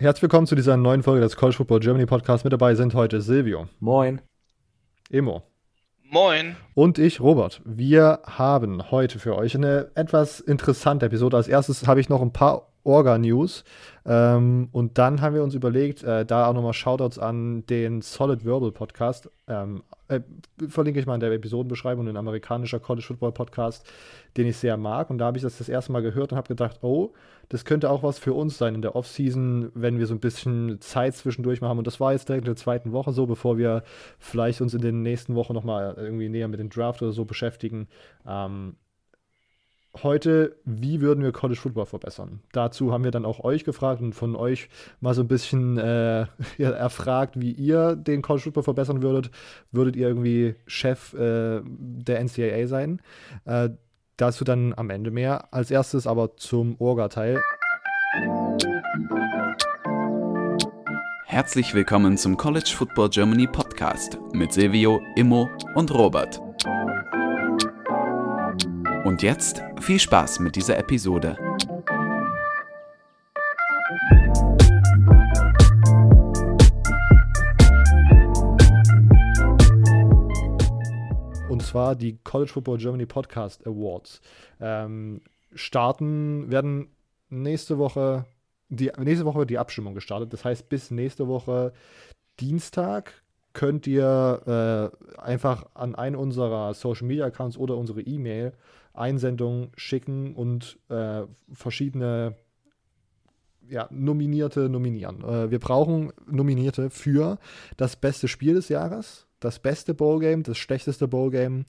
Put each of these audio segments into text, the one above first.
Herzlich willkommen zu dieser neuen Folge des College Football Germany Podcast. Mit dabei sind heute Silvio. Moin. Emo. Moin. Und ich, Robert. Wir haben heute für euch eine etwas interessante Episode. Als erstes habe ich noch ein paar Orga-News. Ähm, und dann haben wir uns überlegt, äh, da auch nochmal Shoutouts an den Solid Verbal Podcast. Ähm, äh, verlinke ich mal in der Episodenbeschreibung, ein amerikanischer College Football Podcast, den ich sehr mag. Und da habe ich das das erste Mal gehört und habe gedacht, oh, das könnte auch was für uns sein in der Offseason, wenn wir so ein bisschen Zeit zwischendurch machen. Und das war jetzt direkt in der zweiten Woche so, bevor wir vielleicht uns in den nächsten Wochen nochmal irgendwie näher mit dem Draft oder so beschäftigen. Ähm, heute, wie würden wir College Football verbessern? Dazu haben wir dann auch euch gefragt und von euch mal so ein bisschen äh, erfragt, wie ihr den College Football verbessern würdet. Würdet ihr irgendwie Chef äh, der NCAA sein? Äh, dazu dann am Ende mehr. Als erstes aber zum Orga-Teil. Herzlich willkommen zum College Football Germany Podcast mit Silvio, Immo und Robert. Und jetzt viel Spaß mit dieser Episode. Und zwar die College Football Germany Podcast Awards. Ähm, starten, werden nächste Woche, die, nächste Woche wird die Abstimmung gestartet. Das heißt, bis nächste Woche Dienstag könnt ihr äh, einfach an einen unserer Social Media Accounts oder unsere E-Mail Einsendungen schicken und äh, verschiedene ja, Nominierte nominieren. Äh, wir brauchen Nominierte für das beste Spiel des Jahres, das beste Bowlgame, das schlechteste Bowlgame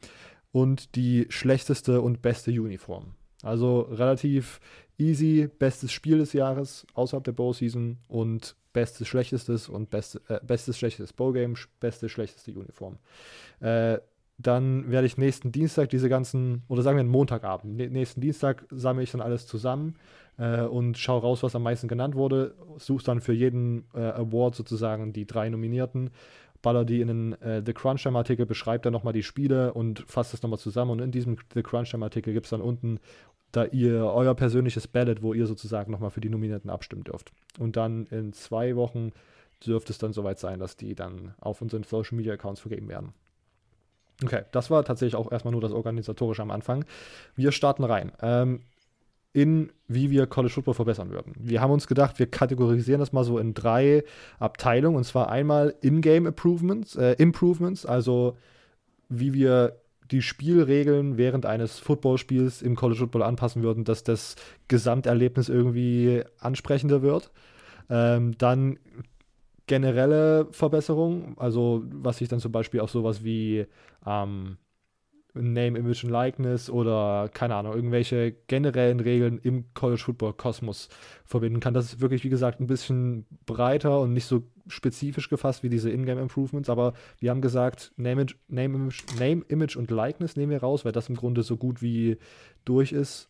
und die schlechteste und beste Uniform. Also relativ easy, bestes Spiel des Jahres außerhalb der Bowl-Season und bestes, schlechtestes und beste, äh, bestes, schlechtestes Bowlgame, beste, schlechteste Uniform. Äh, dann werde ich nächsten Dienstag diese ganzen, oder sagen wir Montagabend, nächsten Dienstag sammle ich dann alles zusammen äh, und schaue raus, was am meisten genannt wurde, suche dann für jeden äh, Award sozusagen die drei Nominierten, baller die in den äh, The Crunch Time Artikel, beschreibt dann nochmal die Spiele und fasst das nochmal zusammen und in diesem The Crunch Time Artikel gibt es dann unten da ihr euer persönliches Ballot, wo ihr sozusagen nochmal für die Nominierten abstimmen dürft. Und dann in zwei Wochen dürfte es dann soweit sein, dass die dann auf unseren Social Media Accounts vergeben werden. Okay, das war tatsächlich auch erstmal nur das Organisatorische am Anfang. Wir starten rein. Ähm, in wie wir College Football verbessern würden. Wir haben uns gedacht, wir kategorisieren das mal so in drei Abteilungen und zwar einmal In-Game Improvements, äh, Improvements, also wie wir die Spielregeln während eines Footballspiels im College Football anpassen würden, dass das Gesamterlebnis irgendwie ansprechender wird. Ähm, dann generelle Verbesserungen, also was sich dann zum Beispiel auf sowas wie ähm, Name, Image und Likeness oder keine Ahnung, irgendwelche generellen Regeln im College Football Kosmos verbinden kann. Das ist wirklich, wie gesagt, ein bisschen breiter und nicht so spezifisch gefasst wie diese Ingame Improvements, aber wir haben gesagt, Name, Name, Image, Name, Image und Likeness nehmen wir raus, weil das im Grunde so gut wie durch ist.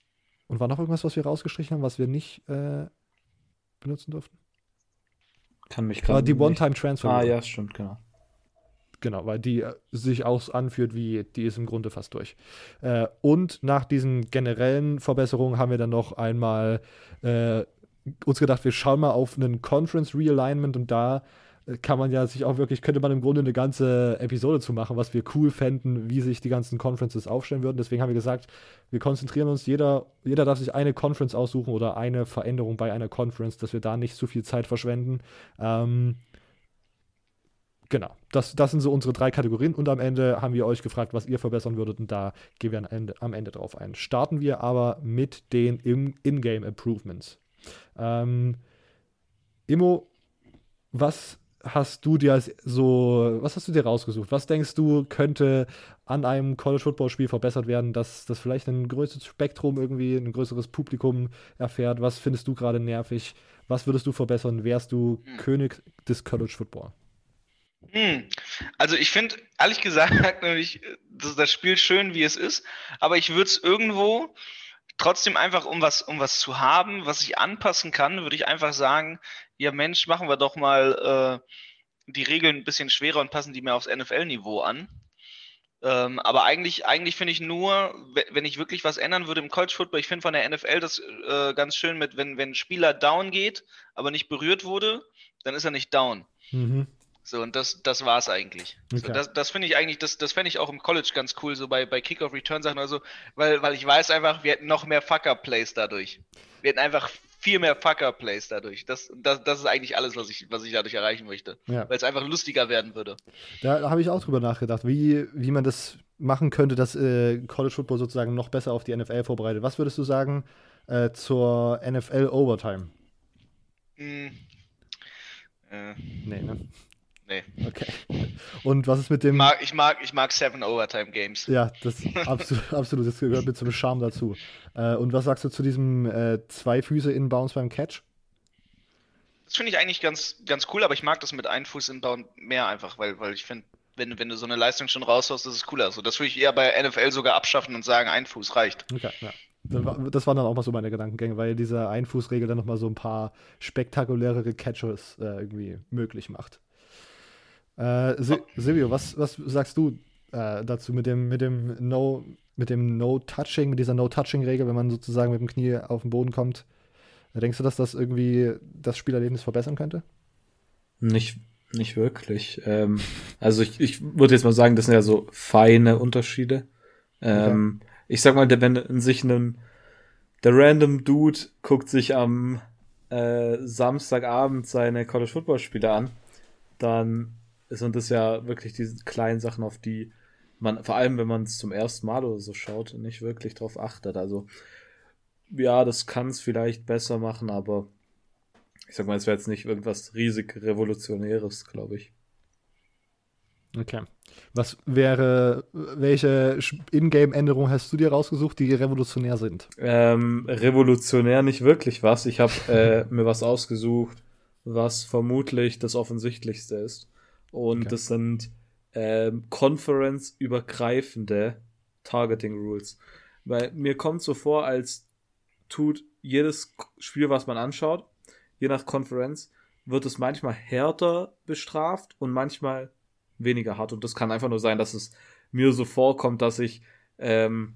Und war noch irgendwas, was wir rausgestrichen haben, was wir nicht äh, benutzen durften? Kann mich gerade. Die One-Time-Transfer. Ah, ja, stimmt, genau. Genau, weil die äh, sich auch anführt wie, die ist im Grunde fast durch. Äh, und nach diesen generellen Verbesserungen haben wir dann noch einmal äh, uns gedacht, wir schauen mal auf einen Conference Realignment und da kann man ja sich auch wirklich, könnte man im Grunde eine ganze Episode zu machen, was wir cool fänden, wie sich die ganzen Conferences aufstellen würden. Deswegen haben wir gesagt, wir konzentrieren uns, jeder, jeder darf sich eine Conference aussuchen oder eine Veränderung bei einer Conference, dass wir da nicht zu viel Zeit verschwenden. Ähm, genau, das, das sind so unsere drei Kategorien und am Ende haben wir euch gefragt, was ihr verbessern würdet und da gehen wir am Ende, am Ende drauf ein. Starten wir aber mit den In-Game Improvements. Ähm, Immo, was hast du dir so, was hast du dir rausgesucht? Was denkst du, könnte an einem College Football Spiel verbessert werden, dass das vielleicht ein größeres Spektrum irgendwie, ein größeres Publikum erfährt? Was findest du gerade nervig? Was würdest du verbessern? Wärst du hm. König des College Football? Hm. Also ich finde, ehrlich gesagt, nämlich das, das Spiel schön, wie es ist, aber ich würde es irgendwo trotzdem einfach, um was, um was zu haben, was ich anpassen kann, würde ich einfach sagen, ja Mensch, machen wir doch mal äh, die Regeln ein bisschen schwerer und passen die mehr aufs NFL-Niveau an. Ähm, aber eigentlich, eigentlich finde ich nur, wenn ich wirklich was ändern würde im College Football, ich finde von der NFL das äh, ganz schön mit, wenn, wenn ein Spieler down geht, aber nicht berührt wurde, dann ist er nicht down. Mhm. So, und das, das war es eigentlich. Okay. So, das das finde ich eigentlich, das, das fände ich auch im College ganz cool, so bei, bei Kick-Off-Return-Sachen oder so, weil, weil ich weiß einfach, wir hätten noch mehr Fucker-Plays dadurch. Wir hätten einfach viel mehr Fucker-Plays dadurch. Das, das, das ist eigentlich alles, was ich, was ich dadurch erreichen möchte. Ja. Weil es einfach lustiger werden würde. Da habe ich auch drüber nachgedacht, wie, wie man das machen könnte, dass äh, College Football sozusagen noch besser auf die NFL vorbereitet. Was würdest du sagen äh, zur NFL Overtime? Hm. Äh. Nee, ne? Nee. Okay. Und was ist mit dem. Ich mag, ich mag, ich mag Seven Overtime Games. Ja, das absolut, absolut. Das gehört mit zum Charme dazu. Äh, und was sagst du zu diesem äh, zwei Füße Inbounds beim Catch? Das finde ich eigentlich ganz, ganz cool, aber ich mag das mit einem Fuß Inbound mehr einfach, weil, weil ich finde, wenn, wenn du so eine Leistung schon raushaust, ist es cooler. Also das würde ich eher bei NFL sogar abschaffen und sagen, ein Fuß reicht. Okay, ja. Das waren dann auch mal so meine Gedankengänge, weil diese Einfußregel dann nochmal so ein paar spektakulärere Catches äh, irgendwie möglich macht. Äh, Silvio, was, was sagst du äh, dazu mit dem, mit dem No, mit dem No-Touching, mit dieser No-Touching-Regel, wenn man sozusagen mit dem Knie auf den Boden kommt? Denkst du, dass das irgendwie das Spielerlebnis verbessern könnte? Nicht, nicht wirklich. Ähm, also ich, ich würde jetzt mal sagen, das sind ja so feine Unterschiede. Ähm, okay. Ich sag mal, der, wenn sich ein der random Dude guckt sich am äh, Samstagabend seine College Football Spiele an, dann sind das ja wirklich diese kleinen Sachen, auf die man, vor allem wenn man es zum ersten Mal oder so schaut, nicht wirklich drauf achtet. Also, ja, das kann es vielleicht besser machen, aber ich sag mal, es wäre jetzt nicht irgendwas riesig Revolutionäres, glaube ich. Okay. Was wäre, welche Ingame-Änderungen hast du dir rausgesucht, die revolutionär sind? Ähm, revolutionär nicht wirklich was. Ich habe äh, mir was ausgesucht, was vermutlich das Offensichtlichste ist. Und okay. das sind ähm, Conference-übergreifende Targeting Rules. Weil mir kommt so vor, als tut jedes Spiel, was man anschaut, je nach Conference, wird es manchmal härter bestraft und manchmal weniger hart. Und das kann einfach nur sein, dass es mir so vorkommt, dass ich ähm,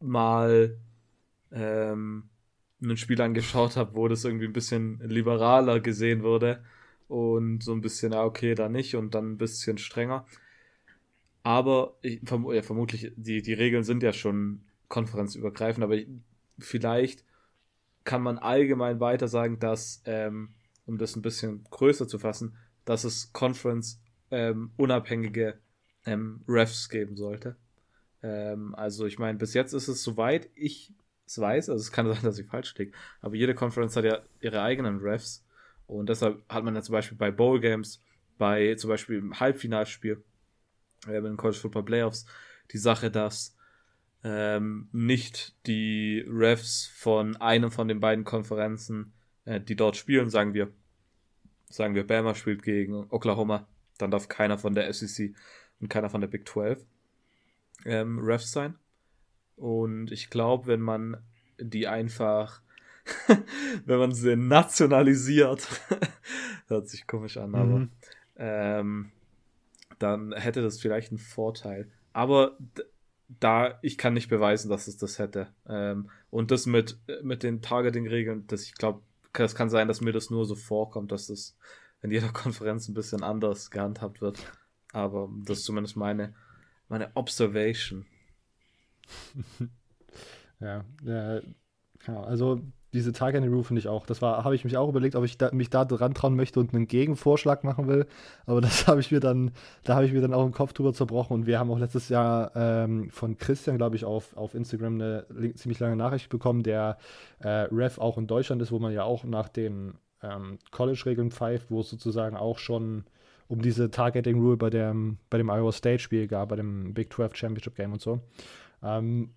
mal ähm, ein Spiel angeschaut habe, wo das irgendwie ein bisschen liberaler gesehen wurde und so ein bisschen, ah, okay, da nicht und dann ein bisschen strenger. Aber ich, verm ja, vermutlich, die, die Regeln sind ja schon konferenzübergreifend, aber ich, vielleicht kann man allgemein weiter sagen, dass, ähm, um das ein bisschen größer zu fassen, dass es Conference ähm, unabhängige ähm, Refs geben sollte. Ähm, also ich meine, bis jetzt ist es soweit ich es weiß, also es kann sein, dass ich falsch liege, aber jede Conference hat ja ihre eigenen Refs und deshalb hat man ja zum Beispiel bei Bowl Games, bei zum Beispiel im Halbfinalspiel, äh, bei College Football Playoffs, die Sache, dass ähm, nicht die Refs von einem von den beiden Konferenzen, äh, die dort spielen, sagen wir, sagen wir, Bama spielt gegen Oklahoma, dann darf keiner von der SEC und keiner von der Big 12 ähm, Refs sein. Und ich glaube, wenn man die einfach wenn man sie nationalisiert, hört sich komisch an, aber mhm. ähm, dann hätte das vielleicht einen Vorteil. Aber da, ich kann nicht beweisen, dass es das hätte. Ähm, und das mit, mit den Targeting-Regeln, das ich glaube, es kann sein, dass mir das nur so vorkommt, dass das in jeder Konferenz ein bisschen anders gehandhabt wird. Aber das ist zumindest meine, meine Observation. ja, ja, also diese Targeting Rule finde ich auch. Das war, habe ich mich auch überlegt, ob ich da, mich da dran trauen möchte und einen Gegenvorschlag machen will. Aber das habe ich mir dann, da habe ich mir dann auch den Kopf drüber zerbrochen. Und wir haben auch letztes Jahr ähm, von Christian, glaube ich, auf, auf Instagram eine ziemlich lange Nachricht bekommen, der äh, Ref auch in Deutschland ist, wo man ja auch nach den ähm, College-Regeln pfeift, wo es sozusagen auch schon um diese Targeting Rule bei dem, bei dem Iowa State-Spiel gab, bei dem Big 12 Championship Game und so. Ähm,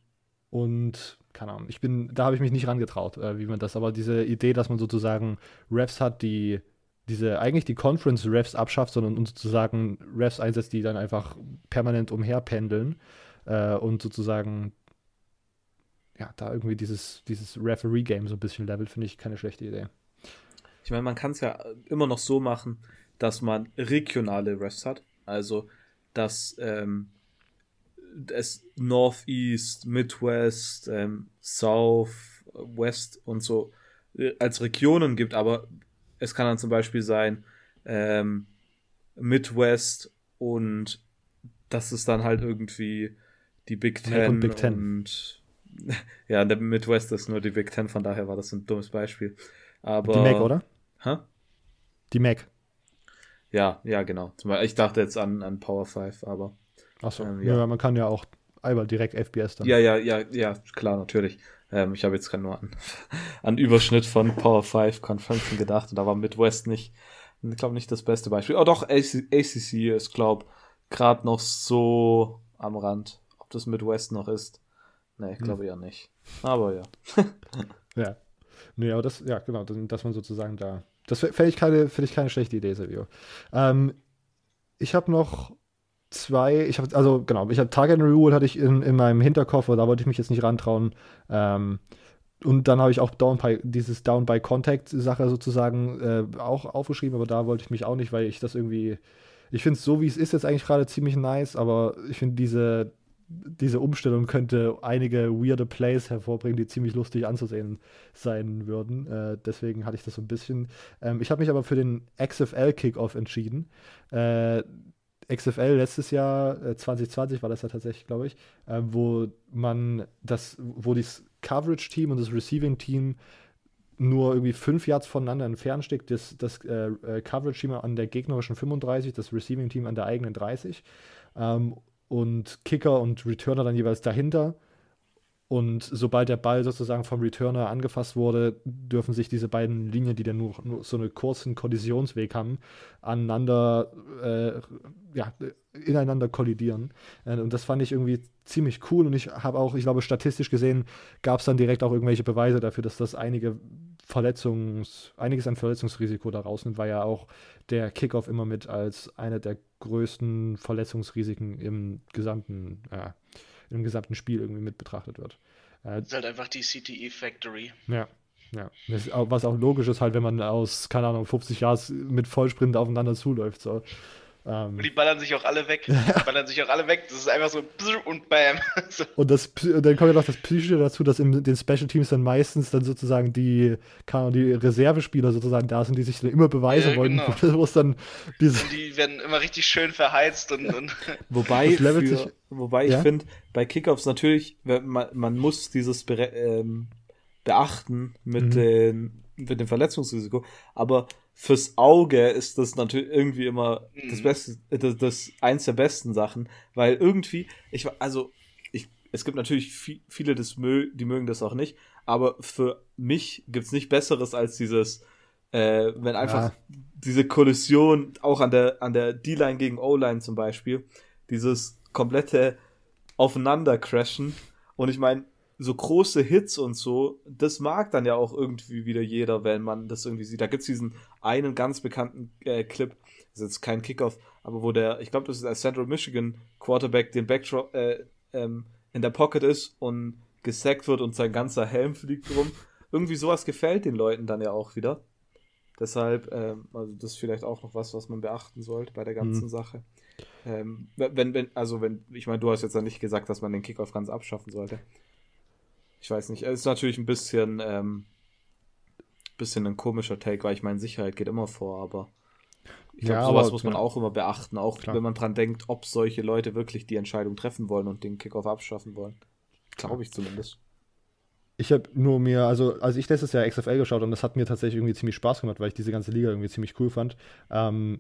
und keine Ahnung, ich bin, da habe ich mich nicht rangetraut, äh, wie man das, aber diese Idee, dass man sozusagen Refs hat, die diese eigentlich die Conference Refs abschafft, sondern sozusagen Refs einsetzt, die dann einfach permanent umherpendeln äh, und sozusagen ja, da irgendwie dieses, dieses Referee-Game so ein bisschen levelt, finde ich keine schlechte Idee. Ich meine, man kann es ja immer noch so machen, dass man regionale Refs hat. Also dass ähm, es Northeast, Midwest, ähm, South, West und so äh, als Regionen gibt, aber es kann dann zum Beispiel sein ähm, Midwest und das ist dann halt irgendwie die Big Ten Big Ten. und ja, der Midwest ist nur die Big Ten, von daher war das ein dummes Beispiel. Aber, Die Mac, oder? Hä? Die Mac. Ja, ja, genau. Ich dachte jetzt an, an Power 5, aber. Achso. Ähm, ja. ja. man kann ja auch einmal direkt FBS dann. Ja, ja, ja, ja, klar, natürlich. Ähm, ich habe jetzt gerade nur an, an Überschnitt von Power 5 Konferenzen gedacht und da war Midwest nicht, ich glaube nicht das beste Beispiel. Oh doch, AC, ACC ist, glaube gerade noch so am Rand. Ob das Midwest noch ist? Nee, ich glaube eher nicht. Aber ja. Ja. Nee, aber das, ja, genau, dass, man sozusagen da. Das fände ich, keine- fänd ich keine schlechte Idee, Silvio. Ähm, ich habe noch zwei, ich habe, also genau, ich habe Target and Rule hatte ich in, in meinem Hinterkopf, da wollte ich mich jetzt nicht rantrauen. Ähm, und dann habe ich auch Down by, dieses Down by Contact Sache sozusagen äh, auch aufgeschrieben, aber da wollte ich mich auch nicht, weil ich das irgendwie, ich finde es so, wie es ist, jetzt eigentlich gerade ziemlich nice, aber ich finde diese, diese Umstellung könnte einige weirde Plays hervorbringen, die ziemlich lustig anzusehen sein würden. Äh, deswegen hatte ich das so ein bisschen. Ähm, ich habe mich aber für den XFL Kickoff entschieden. Äh, XFL letztes Jahr, äh, 2020 war das ja tatsächlich, glaube ich, äh, wo man das, wo das Coverage-Team und das Receiving-Team nur irgendwie fünf Yards voneinander entfernt steht, das, das äh, äh, Coverage-Team an der gegnerischen 35, das Receiving-Team an der eigenen 30 ähm, und Kicker und Returner dann jeweils dahinter. Und sobald der Ball sozusagen vom Returner angefasst wurde, dürfen sich diese beiden Linien, die dann nur, nur so einen kurzen Kollisionsweg haben, aneinander, äh, ja, ineinander kollidieren. Äh, und das fand ich irgendwie ziemlich cool. Und ich habe auch, ich glaube, statistisch gesehen gab es dann direkt auch irgendwelche Beweise dafür, dass das einige Verletzungs, einiges an Verletzungsrisiko da rausnimmt, weil ja auch der Kickoff immer mit als eine der größten Verletzungsrisiken im gesamten, ja, im gesamten Spiel irgendwie mit betrachtet wird. Äh, Das ist halt einfach die CTE Factory. ja, ja. Was auch logisch ist, halt, wenn man aus, keine Ahnung, 50 Yards mit Vollsprint aufeinander zuläuft. So. Ähm, Und die ballern sich auch alle weg. Die ballern sich auch alle weg. Das ist einfach so und bam. So. und, das, und dann kommt ja noch das Psychische dazu, dass in den Special Teams dann meistens dann sozusagen die, die Reservespieler sozusagen da sind, die sich dann immer beweisen Ja, wollen, genau. dann diese. Und die werden immer richtig schön verheizt und, und Wobei, für, sich- wobei ich Ja? finde, bei Kickoffs natürlich, man, man muss dieses bere- ähm, beachten mit, Mhm. den, mit dem Verletzungsrisiko, aber fürs Auge ist das natürlich irgendwie immer das Mhm. Beste, das, das eins der besten Sachen, weil irgendwie, ich also ich, es gibt natürlich vi- viele, das mö die mögen das auch nicht, aber für mich gibt's nicht Besseres als dieses, äh, wenn einfach Ja. diese Kollision auch an der an der D-Line gegen O-Line zum Beispiel, dieses komplette Aufeinandercrashen und ich meine so große Hits und so, das mag dann ja auch irgendwie wieder jeder, wenn man das irgendwie sieht. Da gibt's diesen einen ganz bekannten äh, Clip, das ist jetzt kein Kickoff, aber wo der, ich glaube, das ist der Central Michigan Quarterback, den Backdrop äh, ähm, in der Pocket ist und gesackt wird und sein ganzer Helm fliegt rum. Irgendwie sowas gefällt den Leuten dann ja auch wieder. Deshalb, ähm, also das ist vielleicht auch noch was, was man beachten sollte bei der ganzen Mhm. Sache. Ähm, wenn, wenn, also wenn, ich meine, du hast jetzt ja nicht gesagt, dass man den Kickoff ganz abschaffen sollte. Ich weiß nicht, es ist natürlich ein bisschen, ähm, bisschen ein komischer Take, weil ich meine, Sicherheit geht immer vor, aber ich glaube, Ja, sowas aber- muss man ja. auch immer beachten, auch Klar. wenn man dran denkt, ob solche Leute wirklich die Entscheidung treffen wollen und den Kickoff abschaffen wollen. Glaube ich zumindest. Ich habe nur mir, also als ich letztes Jahr XFL geschaut und das hat mir tatsächlich irgendwie ziemlich Spaß gemacht, weil ich diese ganze Liga irgendwie ziemlich cool fand. Ähm,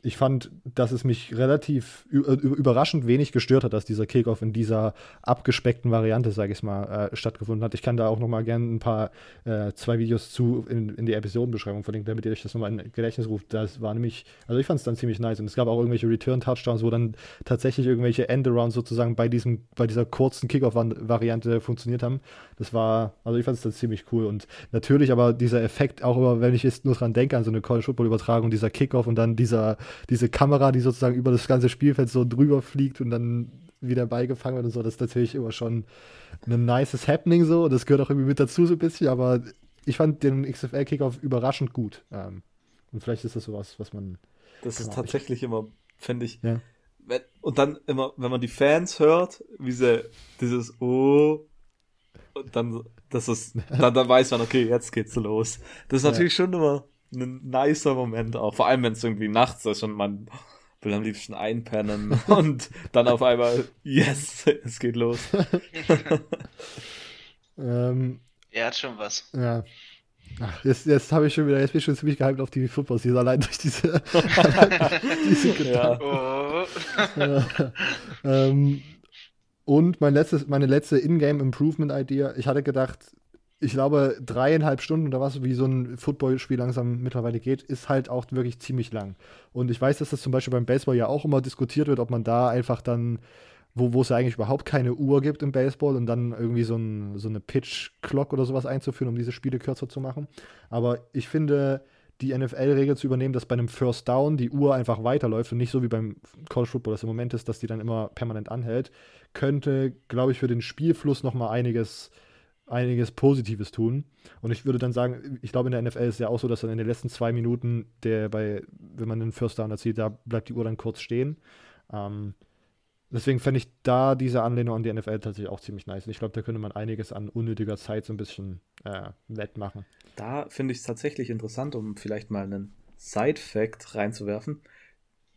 ich fand, dass es mich relativ äh, überraschend wenig gestört hat, dass dieser Kickoff in dieser abgespeckten Variante, sage ich mal, äh, stattgefunden hat. Ich kann da auch noch mal gerne ein paar, äh, zwei Videos zu in, in die Episodenbeschreibung verlinken, damit ihr euch das nochmal in Gedächtnis ruft. Das war nämlich, also ich fand es dann ziemlich nice und es gab auch irgendwelche Return-Touchdowns, wo dann tatsächlich irgendwelche Endarounds sozusagen bei diesem, bei dieser kurzen Kickoff-Variante funktioniert haben. Das war, also ich fand es dann ziemlich cool und natürlich aber dieser Effekt, auch immer, wenn ich jetzt nur dran denke, an so eine College-Football-Übertragung, dieser Kickoff und dann dieser, diese Kamera, die sozusagen über das ganze Spielfeld so drüber fliegt und dann wieder beigefangen wird und so, das ist natürlich immer schon ein nices Happening so und das gehört auch irgendwie mit dazu so ein bisschen, aber ich fand den XFL-Kickoff überraschend gut. Ähm, und vielleicht ist das sowas, was man Das ist tatsächlich immer, finde ich, Ja. wenn, und dann immer, wenn man die Fans hört, wie sie dieses Oh und dann, das ist, dann, dann weiß man, okay, jetzt geht's los. Das ist Ja. natürlich schon immer ein nicer Moment auch. Vor allem, wenn es irgendwie nachts ist und man will am liebsten einpennen und dann auf einmal, yes, es geht los. Ähm, Er hat schon was. ja. Ach, jetzt jetzt habe ich schon wieder, jetzt bin ich schon ziemlich gehypt auf die Football-Season, allein durch diese, diese Gedanken. Oh. Ja. ähm, und mein letztes, meine letzte In-Game-Improvement-Idea, ich hatte gedacht, ich glaube, dreieinhalb Stunden oder was, wie so ein Footballspiel langsam mittlerweile geht, ist halt auch wirklich ziemlich lang. Und ich weiß, dass das zum Beispiel beim Baseball ja auch immer diskutiert wird, ob man da einfach dann, wo, wo es ja eigentlich überhaupt keine Uhr gibt im Baseball und dann irgendwie so, ein, so eine Pitch-Clock oder sowas einzuführen, um diese Spiele kürzer zu machen. Aber ich finde, die NFL-Regel zu übernehmen, dass bei einem First Down die Uhr einfach weiterläuft und nicht so wie beim College Football das im Moment ist, dass die dann immer permanent anhält, könnte, glaube ich, für den Spielfluss noch mal einiges, einiges Positives tun. Und ich würde dann sagen, ich glaube, in der NFL ist es ja auch so, dass dann in den letzten zwei Minuten, der bei, wenn man einen First Down erzielt, da bleibt die Uhr dann kurz stehen. Ähm, deswegen fände ich da diese Anlehnung an die NFL tatsächlich auch ziemlich nice. Und ich glaube, da könnte man einiges an unnötiger Zeit so ein bisschen äh, wettmachen. Da finde ich es tatsächlich interessant, um vielleicht mal einen Side-Fact reinzuwerfen.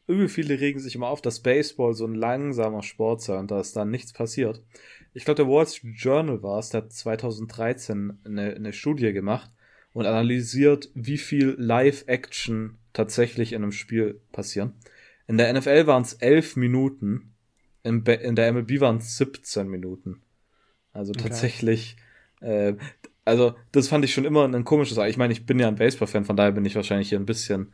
Übel viele regen sich immer auf, dass Baseball so ein langsamer Sport sei und dass da nichts passiert. Ich glaube, der Wall Street Journal war es, der hat 2013 eine, eine Studie gemacht und analysiert, wie viel Live-Action tatsächlich in einem Spiel passieren. In der NFL waren es 11 Minuten, in, in der MLB waren es 17 Minuten. Also Okay. tatsächlich, äh, also das fand ich schon immer ein komisches. Ich meine, ich bin ja ein Baseball-Fan, von daher bin ich wahrscheinlich hier ein bisschen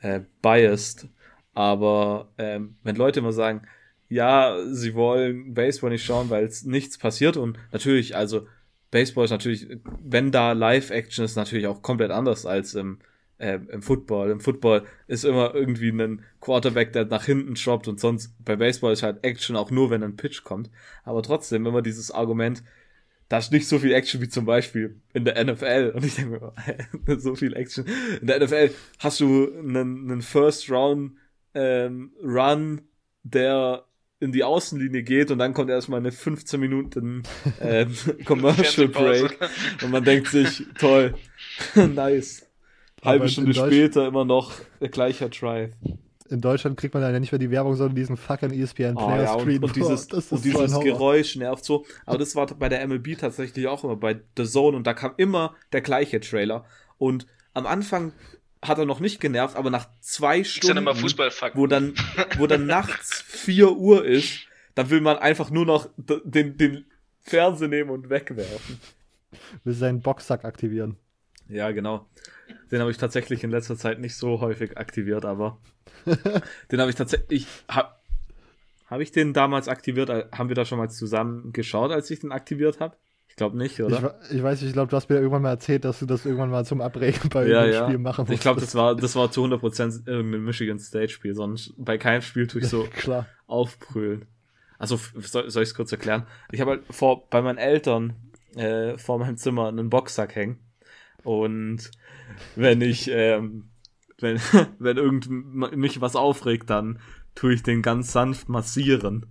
äh, biased. Aber ähm, wenn Leute immer sagen, ja, sie wollen Baseball nicht schauen, weil es nichts passiert und natürlich, also Baseball ist natürlich, wenn da Live-Action ist, natürlich auch komplett anders als im, äh, im Football. Im Football ist immer irgendwie ein Quarterback, der nach hinten droppt und sonst bei Baseball ist halt Action auch nur, wenn ein Pitch kommt. Aber trotzdem immer dieses Argument, da ist nicht so viel Action wie zum Beispiel in der NFL. Und ich denke mir, so viel Action. In der NFL hast du einen, einen First Round ähm, Run, der in die Außenlinie geht und dann kommt erstmal eine 15 Minuten ähm, Commercial. Break und man denkt sich, toll, nice. Halbe Stunde später immer noch der gleiche Drive. In Deutschland kriegt man dann ja nicht mehr die Werbung, sondern diesen fucking ESPN Ah, Player ja, Screen. und, und dieses, ist und dieses. Geräusch nervt so. Aber das war bei der MLB tatsächlich auch immer bei The Zone und da kam immer der gleiche Trailer. Und am Anfang hat er noch nicht genervt, aber nach zwei Stunden, wo dann, wo dann nachts 4 Uhr ist, dann will man einfach nur noch den, den Fernseher nehmen und wegwerfen. Will seinen Boxsack aktivieren. Ja, genau. Den habe ich tatsächlich in letzter Zeit nicht so häufig aktiviert, aber den habe ich tatsächlich. Habe hab ich den damals aktiviert? Äh, Haben wir da schon mal zusammen geschaut, als ich den aktiviert habe? Ich glaube nicht, Ich, oder? wa- ich weiß nicht, ich glaube, du hast mir irgendwann mal erzählt, dass du das irgendwann mal zum Abregen bei Ja, einem ja. Spiel machen Ich glaube, das war, das war zu 100% irgendein Michigan State Spiel, sonst bei keinem Spiel tue ich so Klar. aufbrüllen. Also soll, soll ich es kurz erklären? Ich habe halt vor, bei meinen Eltern äh, vor meinem Zimmer einen Boxsack hängen. Und wenn ich, ähm, wenn, wenn irgend mich was aufregt, dann tue ich den ganz sanft massieren.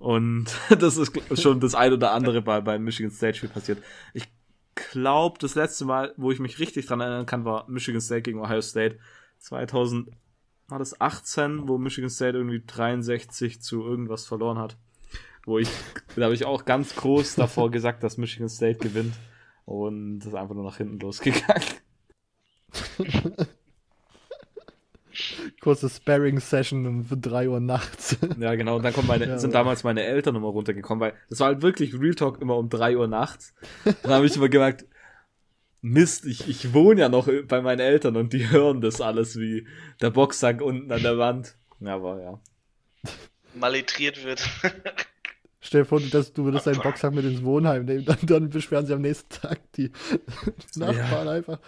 Und das ist schon das ein oder andere bei, beim Michigan State Spiel passiert. Ich glaube, das letzte Mal, wo ich mich richtig dran erinnern kann, war Michigan State gegen Ohio State 2000 war das 18, wo Michigan State irgendwie 63 zu irgendwas verloren hat. Wo ich, da habe ich auch ganz groß davor gesagt, dass Michigan State gewinnt. Und das ist einfach nur nach hinten losgegangen. Kurze Sparring-Session um 3 Uhr nachts. Ja, genau. Und dann kommen meine, Ja, sind damals meine Eltern immer runtergekommen, weil das war halt wirklich Real Talk immer um 3 Uhr nachts. Dann habe ich immer gemerkt, Mist, ich, ich wohne ja noch bei meinen Eltern und die hören das alles wie der Boxsack unten an der Wand. Ja, aber ja. Malitriert wird. Stell dir vor, dass du würdest deinen Boxsack mit ins Wohnheim nehmen, dann, dann beschweren sie am nächsten Tag die Nachbarn einfach.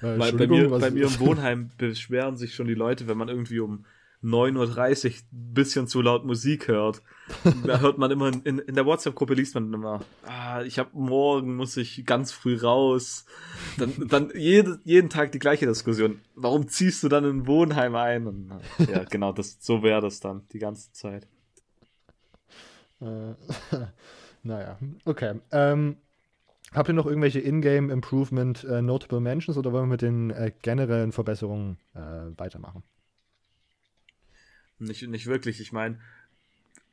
Äh, Weil bei mir, bei mir im Wohnheim beschweren sich schon die Leute, wenn man irgendwie um 9.30 Uhr ein bisschen zu laut Musik hört. Da hört man immer, in, in der WhatsApp-Gruppe liest man immer, ah, ich hab morgen, muss ich ganz früh raus. Dann, dann jede, jeden Tag die gleiche Diskussion. Warum ziehst du dann in ein Wohnheim ein? Und, ja, genau, das, so wäre das dann die ganze Zeit. Äh, naja, okay. Ähm, habt ihr noch irgendwelche Ingame Improvement äh, Notable Mentions oder wollen wir mit den äh, generellen Verbesserungen äh, weitermachen? Nicht, nicht wirklich. Ich meine,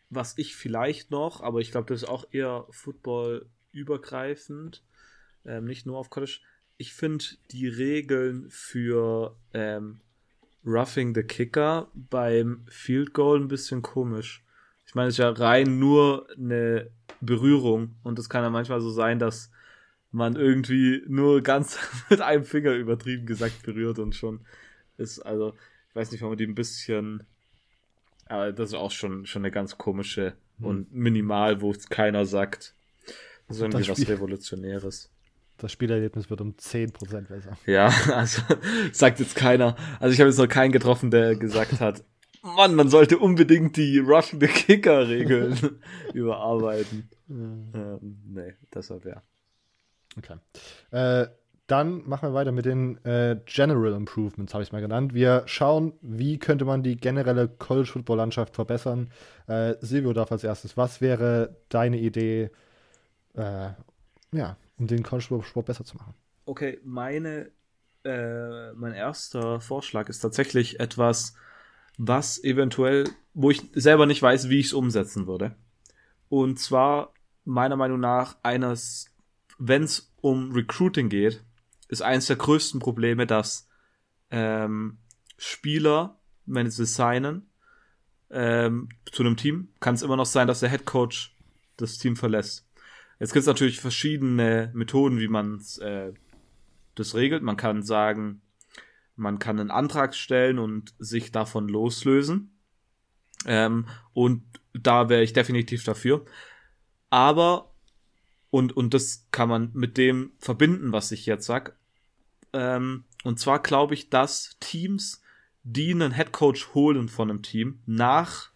was ich vielleicht noch, aber ich glaube, das ist auch eher Football übergreifend, ähm, nicht nur auf College. Ich finde die Regeln für ähm, Roughing the Kicker beim Field Goal ein bisschen komisch. Ich meine, es ist ja rein nur eine Berührung und es kann ja manchmal so sein, dass man irgendwie nur ganz mit einem Finger übertrieben gesagt berührt und schon ist, also, ich weiß nicht, warum man die ein bisschen, aber das ist auch schon, schon eine ganz komische hm. und minimal, wo es keiner sagt. Das ist irgendwie das was Revolutionäres das Spielerlebnis wird um 10% besser. Ja, also sagt jetzt keiner. Also ich habe jetzt noch keinen getroffen, der gesagt hat, Mann, man sollte unbedingt die Rushing the Kicker Regeln überarbeiten. Ähm, nee, deshalb ja. Okay. Äh, dann machen wir weiter mit den äh, General Improvements, habe ich es mal genannt. Wir schauen, wie könnte man die generelle College Football Landschaft verbessern. Äh, Silvio darf als erstes. Was wäre deine Idee, äh, ja, um den College-Sport besser zu machen. Okay, meine, äh, mein erster Vorschlag ist tatsächlich etwas, was eventuell, wo ich selber nicht weiß, wie ich es umsetzen würde. Und zwar, meiner Meinung nach, eines, wenn es um Recruiting geht, ist eines der größten Probleme, dass ähm, Spieler, wenn sie signen, ähm, zu einem Team, kann es immer noch sein, dass der Head Coach das Team verlässt. Jetzt gibt es natürlich verschiedene Methoden, wie man äh, das regelt. Man kann sagen, man kann einen Antrag stellen und sich davon loslösen. Ähm, und da wäre ich definitiv dafür. Aber, und, und das kann man mit dem verbinden, was ich jetzt sag. Ähm, und zwar glaube ich, dass Teams, die einen Headcoach holen von einem Team nach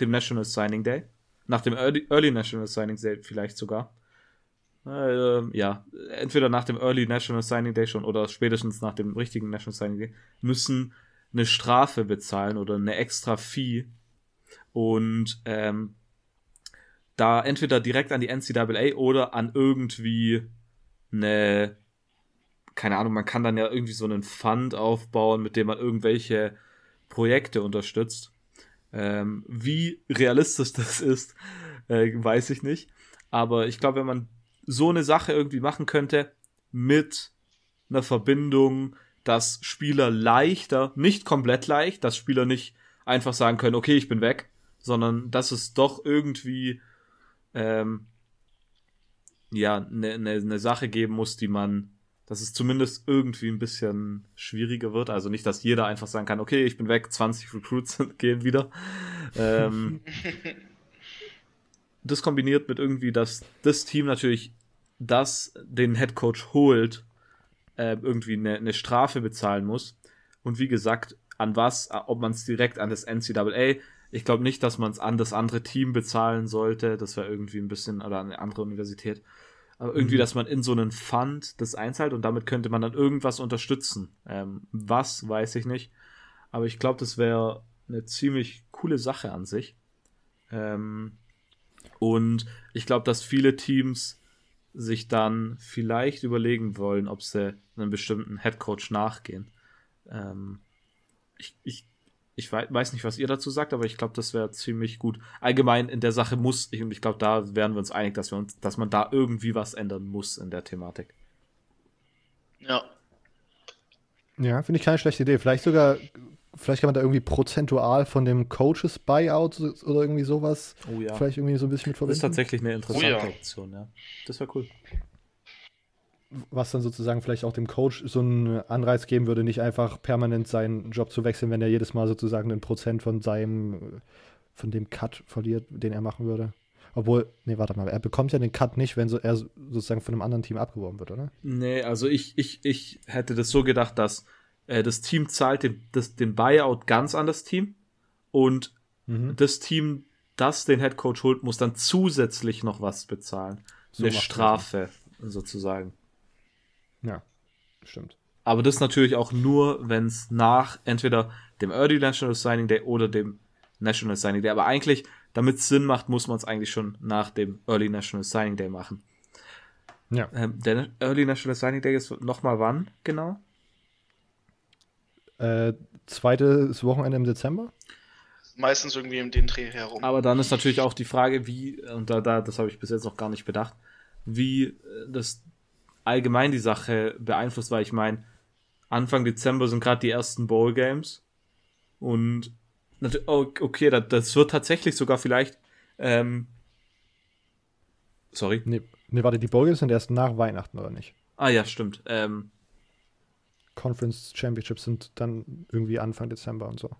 dem National Signing Day, nach dem Early, Early National Signing Day vielleicht sogar, äh, ja, entweder nach dem Early National Signing Day schon oder spätestens nach dem richtigen National Signing Day, müssen eine Strafe bezahlen oder eine extra Fee. Und ähm, da entweder direkt an die NCAA oder an irgendwie eine, keine Ahnung, man kann dann ja irgendwie so einen Fund aufbauen, mit dem man irgendwelche Projekte unterstützt. Ähm, wie realistisch das ist, äh, weiß ich nicht. Aber ich glaube, wenn man so eine Sache irgendwie machen könnte mit einer Verbindung, dass Spieler leichter, nicht komplett leicht, dass Spieler nicht einfach sagen können, okay, ich bin weg, sondern dass es doch irgendwie ähm, ja eine ne, ne Sache geben muss, die man, dass es zumindest irgendwie ein bisschen schwieriger wird. Also nicht, dass jeder einfach sagen kann, okay, ich bin weg, 20 Recruits gehen wieder. Ähm, das kombiniert mit irgendwie, dass das Team natürlich das den Head Coach holt, äh, irgendwie eine, eine Strafe bezahlen muss. Und wie gesagt, an was, ob man es direkt an das NCAA, ich glaube nicht, dass man es an das andere Team bezahlen sollte. Das wäre irgendwie ein bisschen, oder an eine andere Universität. Aber irgendwie, mhm. dass man in so einen Fund das einzahlt und damit könnte man dann irgendwas unterstützen. Ähm, was, weiß ich nicht. Aber ich glaube, das wäre eine ziemlich coole Sache an sich. Ähm, und ich glaube, dass viele Teams sich dann vielleicht überlegen wollen, ob sie einem bestimmten Headcoach nachgehen. Ähm, ich, ich, ich weiß nicht, was ihr dazu sagt, aber ich glaube, das wäre ziemlich gut. Allgemein in der Sache muss, ich, und ich glaube, da wären wir uns einig, dass wir uns, dass man da irgendwie was ändern muss in der Thematik. Ja. Ja, finde ich keine schlechte Idee. Vielleicht sogar Vielleicht kann man da irgendwie prozentual von dem Coaches Buyout oder irgendwie sowas oh, ja. vielleicht irgendwie so ein bisschen mit verbinden. Das ist tatsächlich eine interessante oh, ja. Option, ja. Das wäre cool. Was dann sozusagen vielleicht auch dem Coach so einen Anreiz geben würde, nicht einfach permanent seinen Job zu wechseln, wenn er jedes Mal sozusagen einen Prozent von seinem, von dem Cut verliert, den er machen würde. Obwohl, nee, warte mal, er bekommt ja den Cut nicht, wenn so, er sozusagen von einem anderen Team abgeworben wird, oder? Nee, also ich, ich, ich hätte das so gedacht, dass äh, das Team zahlt den, das, den Buyout ganz an das Team und mhm. das Team, das den Head Coach holt, muss dann zusätzlich noch was bezahlen. So Eine Strafe das. sozusagen. Ja, stimmt. Aber das natürlich auch nur, wenn es nach entweder dem Early National Signing Day oder dem National Signing Day. Aber eigentlich, damit es Sinn macht, muss man es eigentlich schon nach dem Early National Signing Day machen. Ja. Ähm, der Early National Signing Day ist nochmal wann genau? Äh, zweites Wochenende im Dezember? Meistens irgendwie um den Dreh herum. Aber dann ist natürlich auch die Frage, wie, und da, da das habe ich bis jetzt noch gar nicht bedacht, wie äh, das allgemein die Sache beeinflusst, weil ich meine, Anfang Dezember sind gerade die ersten Bowl Games und okay, das, das wird tatsächlich sogar vielleicht ähm, sorry. Nee, nee, warte, die Bowl Games sind erst nach Weihnachten, oder nicht? Ah ja, stimmt. Ähm, Conference Championships sind dann irgendwie Anfang Dezember und so.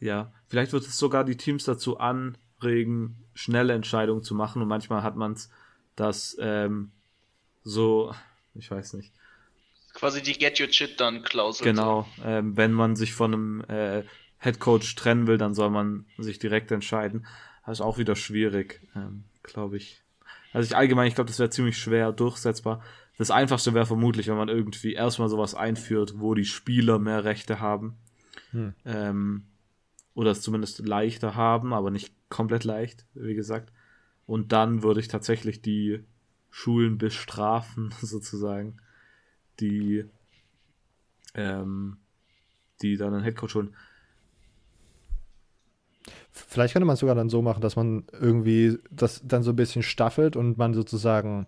Ja, vielleicht wird es sogar die Teams dazu anregen, schnelle Entscheidungen zu machen und manchmal hat man es, dass ähm, so, ich weiß nicht. Quasi die Get Your Shit Done Klausel. Genau, ähm, wenn man sich von einem äh, Head Coach trennen will, dann soll man sich direkt entscheiden. Das ist auch wieder schwierig, ähm, glaube ich. Also ich allgemein, ich glaube, das wäre ziemlich schwer durchsetzbar. Das Einfachste wäre vermutlich, wenn man irgendwie erstmal sowas einführt, wo die Spieler mehr Rechte haben. Hm. Ähm, oder es zumindest leichter haben, aber nicht komplett leicht, wie gesagt. Und dann würde ich tatsächlich die Schulen bestrafen, sozusagen, die, ähm, die dann einen Headcoach holen. Vielleicht könnte man es sogar dann so machen, dass man irgendwie das dann so ein bisschen staffelt und man sozusagen,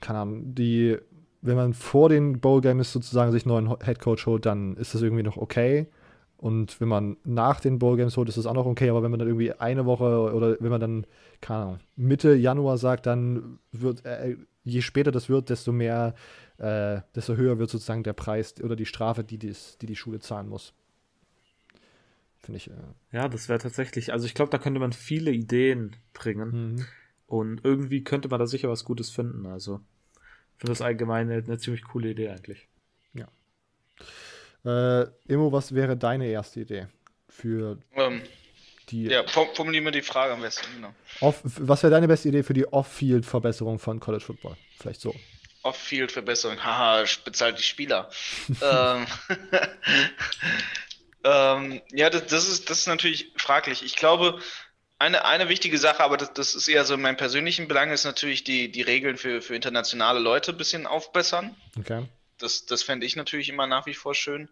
keine Ahnung, die, wenn man vor den Bowl Games sozusagen sich einen neuen Headcoach holt, dann ist das irgendwie noch okay. Und wenn man nach den Bowl Games holt, ist das auch noch okay. Aber wenn man dann irgendwie eine Woche oder wenn man dann, keine Ahnung, Mitte Januar sagt, dann wird, äh, je später das wird, desto mehr, äh, desto höher wird sozusagen der Preis oder die Strafe, die dies, die, die Schule zahlen muss. Finde ich. Äh ja, das wäre tatsächlich, also ich glaube, da könnte man viele Ideen bringen. Mhm. Und irgendwie könnte man da sicher was Gutes finden. Also, ich finde das allgemein eine, eine ziemlich coole Idee eigentlich. Äh, Immo, was wäre deine erste Idee für ähm, die. Ja, formulieren wir die Frage am besten, genau. Off, was wäre deine beste Idee für die Off-Field-Verbesserung von College Football? Vielleicht so. Off-Field-Verbesserung, haha, bezahlt die Spieler. ähm, ähm, ja, das, das, ist, das ist natürlich fraglich. Ich glaube, eine, eine wichtige Sache, aber das, das ist eher so in meinem persönlichen Belang, ist natürlich die, die Regeln für, für internationale Leute ein bisschen aufbessern. Okay. Das, das fände ich natürlich immer nach wie vor schön.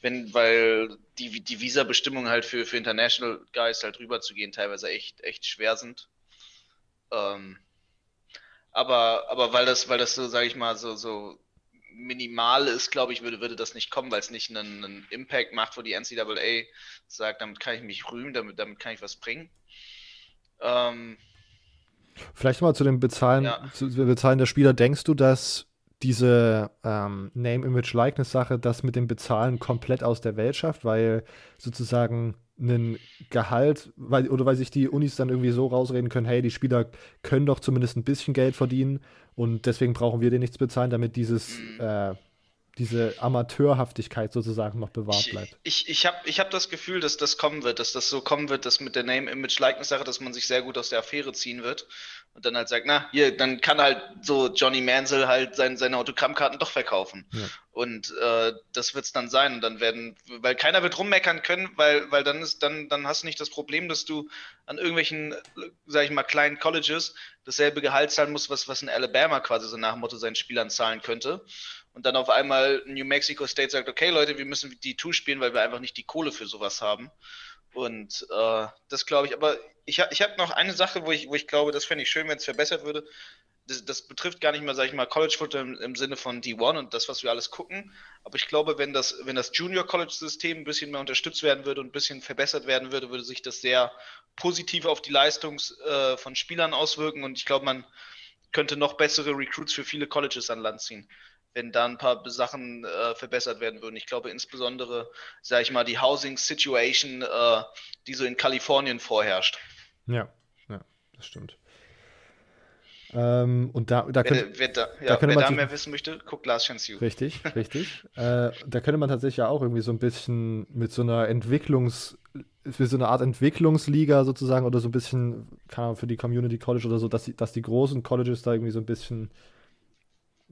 Wenn, weil die, die Visa-Bestimmungen halt für, für International Guys halt rüber zu gehen teilweise echt, echt schwer sind. Ähm, aber, aber weil das, weil das so, sage ich mal, so, so minimal ist, glaube ich, würde, würde das nicht kommen, weil es nicht einen, einen, Impact macht, wo die NCAA sagt, damit kann ich mich rühmen, damit, damit kann ich was bringen. Ähm, Vielleicht mal zu dem Bezahlen, ja. zu dem Bezahlen der Spieler. Denkst du, dass diese ähm, Name-Image-Likeness-Sache das mit dem Bezahlen komplett aus der Welt schafft, weil sozusagen ein Gehalt, weil, oder weil sich die Unis dann irgendwie so rausreden können, hey, die Spieler können doch zumindest ein bisschen Geld verdienen und deswegen brauchen wir dir nichts bezahlen, damit dieses äh, diese Amateurhaftigkeit sozusagen noch bewahrt bleibt. Ich, ich, ich habe ich hab das Gefühl, dass das kommen wird, dass das so kommen wird, dass mit der Name-Image-Likeness-Sache, dass man sich sehr gut aus der Affäre ziehen wird und dann halt sagt, na, hier, dann kann halt so Johnny Mansell halt sein, seine Autogrammkarten doch verkaufen. Ja. Und äh, das wird es dann sein. Und dann werden, weil keiner wird rummeckern können, weil, weil dann ist, dann, dann hast du nicht das Problem, dass du an irgendwelchen, sag ich mal, kleinen Colleges dasselbe Gehalt zahlen musst, was, was in Alabama quasi so nach dem Motto seinen Spielern zahlen könnte und dann auf einmal New Mexico State sagt, okay Leute, wir müssen die 2 spielen, weil wir einfach nicht die Kohle für sowas haben. Und äh, das glaube ich, aber ich, ich habe noch eine Sache, wo ich, wo ich glaube, das fände ich schön, wenn es verbessert würde. Das, das, betrifft gar nicht mehr, sage ich mal, College Football im, im, Sinne von D1 und das, was wir alles gucken. Aber ich glaube, wenn das, wenn das Junior College System ein bisschen mehr unterstützt werden würde und ein bisschen verbessert werden würde, würde sich das sehr positiv auf die Leistung äh, von Spielern auswirken und ich glaube, man könnte noch bessere Recruits für viele Colleges an Land ziehen wenn da ein paar Sachen äh, verbessert werden würden. Ich glaube insbesondere, sage ich mal, die Housing Situation, äh, die so in Kalifornien vorherrscht. Ja, ja, das stimmt. Ähm, und da, da, könnte, wer, wer da, ja, da, wer da mehr wissen möchte, guckt Last Chance You. Richtig, richtig. äh, da könnte man tatsächlich ja auch irgendwie so ein bisschen mit so einer Entwicklungs- für so eine Art Entwicklungsliga sozusagen oder so ein bisschen, keine Ahnung, für die Community College oder so, dass die, dass die großen Colleges da irgendwie so ein bisschen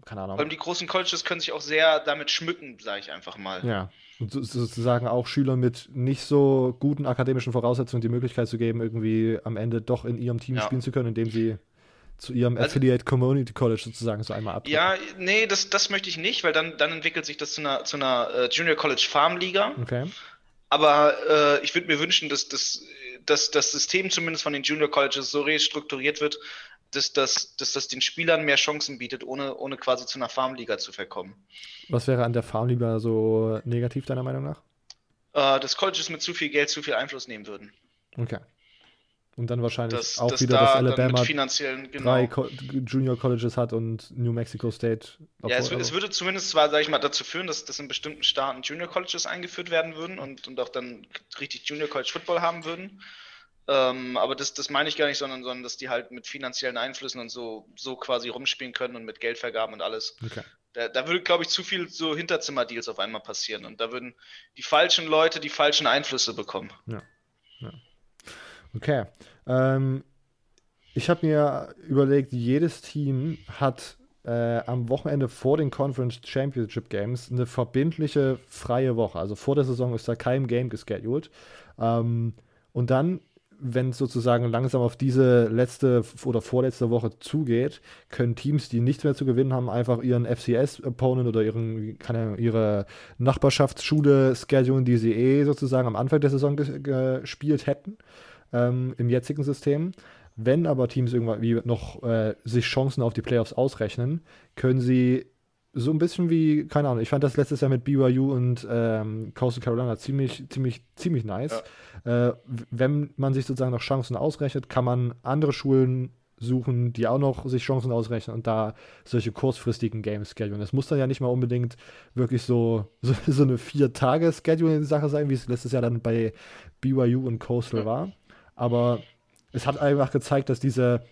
keine Ahnung. Vor allem die großen Colleges können sich auch sehr damit schmücken, sage ich einfach mal. Ja. Und so- sozusagen auch Schülern mit nicht so guten akademischen Voraussetzungen die Möglichkeit zu geben, irgendwie am Ende doch in ihrem Team Ja. spielen zu können, indem sie zu ihrem Also- Affiliate Community College sozusagen so einmal abdrücken. Ja, nee, das, das möchte ich nicht, weil dann, dann entwickelt sich das zu einer, zu einer äh, Junior College Farm Liga. Okay. Aber äh, ich würde mir wünschen, dass, das- dass das System zumindest von den Junior Colleges so restrukturiert wird, dass, dass, dass das den Spielern mehr Chancen bietet, ohne, ohne quasi zu einer Farmliga zu verkommen. Was wäre an der Farmliga so negativ, deiner Meinung nach? Äh, dass Colleges mit zu viel Geld zu viel Einfluss nehmen würden. Okay. Und dann wahrscheinlich Dass, auch dass wieder, da dass Alabama finanziellen, drei genau. Co Junior Colleges hat und New Mexico State. Ja, es, es würde zumindest zwar, sage ich mal, dazu führen, dass, dass in bestimmten Staaten Junior Colleges eingeführt werden würden und, und auch dann richtig Junior College Football haben würden. Ähm, aber das, das meine ich gar nicht, sondern, sondern dass die halt mit finanziellen Einflüssen und so, so quasi rumspielen können und mit Geldvergaben und alles. Okay. Da, da würde, glaube ich, zu viel so Hinterzimmerdeals auf einmal passieren und da würden die falschen Leute die falschen Einflüsse bekommen. Okay. Ähm, ich habe mir überlegt, jedes Team hat äh, am Wochenende vor den Conference Championship Games eine verbindliche freie Woche. Also vor der Saison ist da kein Game gescheduled. Ähm, und dann, wenn es sozusagen langsam auf diese letzte oder vorletzte Woche zugeht, können Teams, die nichts mehr zu gewinnen haben, einfach ihren FCS-Opponent oder ihren, keine ihre Nachbarschaftsschule schedulen, die sie eh sozusagen am Anfang der Saison ges- gespielt hätten ähm, im jetzigen System. Wenn aber Teams irgendwie noch äh, sich Chancen auf die Playoffs ausrechnen, können sie so ein bisschen wie, keine Ahnung, ich fand das letztes Jahr mit BYU und ähm, Coastal Carolina ziemlich, ziemlich, ziemlich nice. Äh, w- wenn man sich sozusagen noch Chancen ausrechnet, kann man andere Schulen suchen, die auch noch sich Chancen ausrechnen und da solche kurzfristigen Games schedulen. Das muss dann ja nicht mal unbedingt wirklich so, so, so eine Vier-Tage-Schedule-Sache sein, wie es letztes Jahr dann bei BYU und Coastal war. Aber es hat einfach gezeigt, dass diese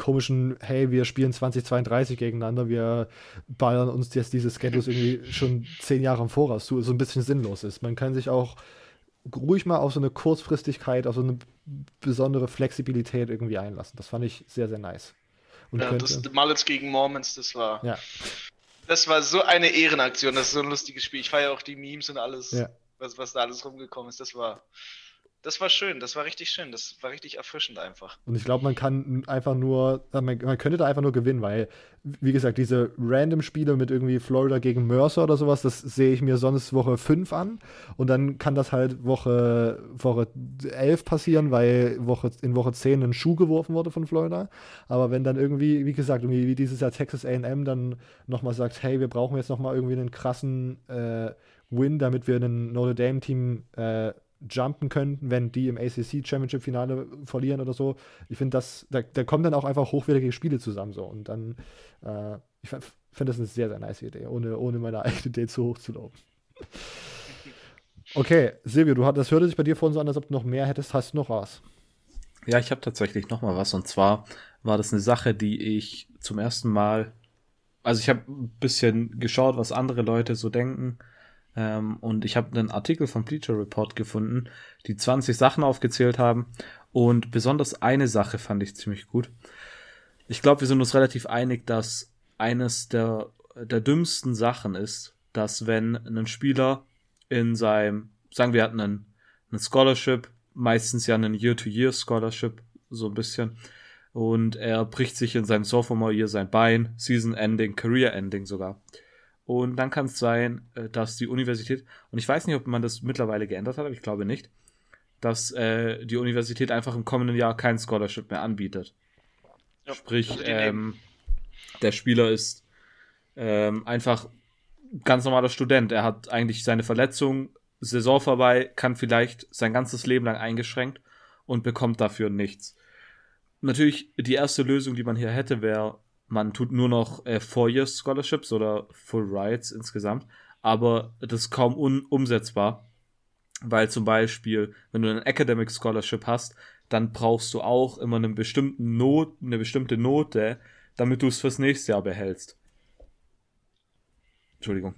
komischen, hey, wir spielen 2032 gegeneinander, wir ballern uns jetzt diese Schedules irgendwie schon zehn Jahre im Voraus zu, so ein bisschen sinnlos ist. Man kann sich auch ruhig mal auf so eine Kurzfristigkeit, auf so eine besondere Flexibilität irgendwie einlassen. Das fand ich sehr, sehr nice. Und Ja, könnte, das Mullets gegen Mormons, das war, ja, das war so eine Ehrenaktion, das ist so ein lustiges Spiel. Ich feiere auch die Memes und alles, Ja. was, was da alles rumgekommen ist. Das war, das war schön, das war richtig schön, das war richtig erfrischend einfach. Und ich glaube, man kann einfach nur, äh, man, man könnte da einfach nur gewinnen, weil, wie gesagt, diese Random-Spiele mit irgendwie Florida gegen Mercer oder sowas, das sehe ich mir sonst Woche 5 an. Und dann kann das halt Woche, Woche 11 passieren, weil Woche, in Woche 10 ein Schuh geworfen wurde von Florida. Aber wenn dann irgendwie, wie gesagt, irgendwie wie dieses Jahr Texas AM dann nochmal sagt, hey, wir brauchen jetzt nochmal irgendwie einen krassen äh, Win, damit wir ein Notre Dame-Team äh, jumpen könnten, wenn die im ACC Championship Finale verlieren oder so. Ich finde, das, da, da kommen dann auch einfach hochwertige Spiele zusammen so und dann, äh, ich finde das eine sehr, sehr nice Idee, ohne, ohne meine eigene Idee zu hoch zu loben. Okay, Silvio, du hat, das hörte sich bei dir vorhin so an, als ob du noch mehr hättest. Hast du noch was? Ja, ich habe tatsächlich noch mal was. Und zwar war das eine Sache, die ich zum ersten Mal, also ich habe ein bisschen geschaut, was andere Leute so denken. Ähm, und ich habe einen Artikel vom Bleacher Report gefunden, die 20 Sachen aufgezählt haben. Und besonders eine Sache fand ich ziemlich gut. Ich glaube, wir sind uns relativ einig, dass eines der, der dümmsten Sachen ist, dass wenn ein Spieler in seinem, sagen wir, hatten einen, einen Scholarship, meistens ja einen Year-to-Year-Scholarship, so ein bisschen, und er bricht sich in seinem Sophomore-Year sein Bein, Season-Ending, Career-Ending sogar. Und dann kann es sein, äh, dass die Universität, und ich weiß nicht, ob man das mittlerweile geändert hat, aber ich glaube nicht, dass äh, die Universität einfach im kommenden Jahr kein Scholarship mehr anbietet. Ja, Sprich, also ähm, der Spieler ist ähm, einfach ganz normaler Student. Er hat eigentlich seine Verletzung, Saison vorbei, kann vielleicht sein ganzes Leben lang eingeschränkt und bekommt dafür nichts. Natürlich, die erste Lösung, die man hier hätte, wäre, man tut nur noch äh, Four-Year-Scholarships oder Full Rights insgesamt, aber das ist kaum umsetzbar, weil zum Beispiel, wenn du ein Academic Scholarship hast, dann brauchst du auch immer einen bestimmten Not, eine bestimmte Note, damit du es fürs nächste Jahr behältst. Entschuldigung.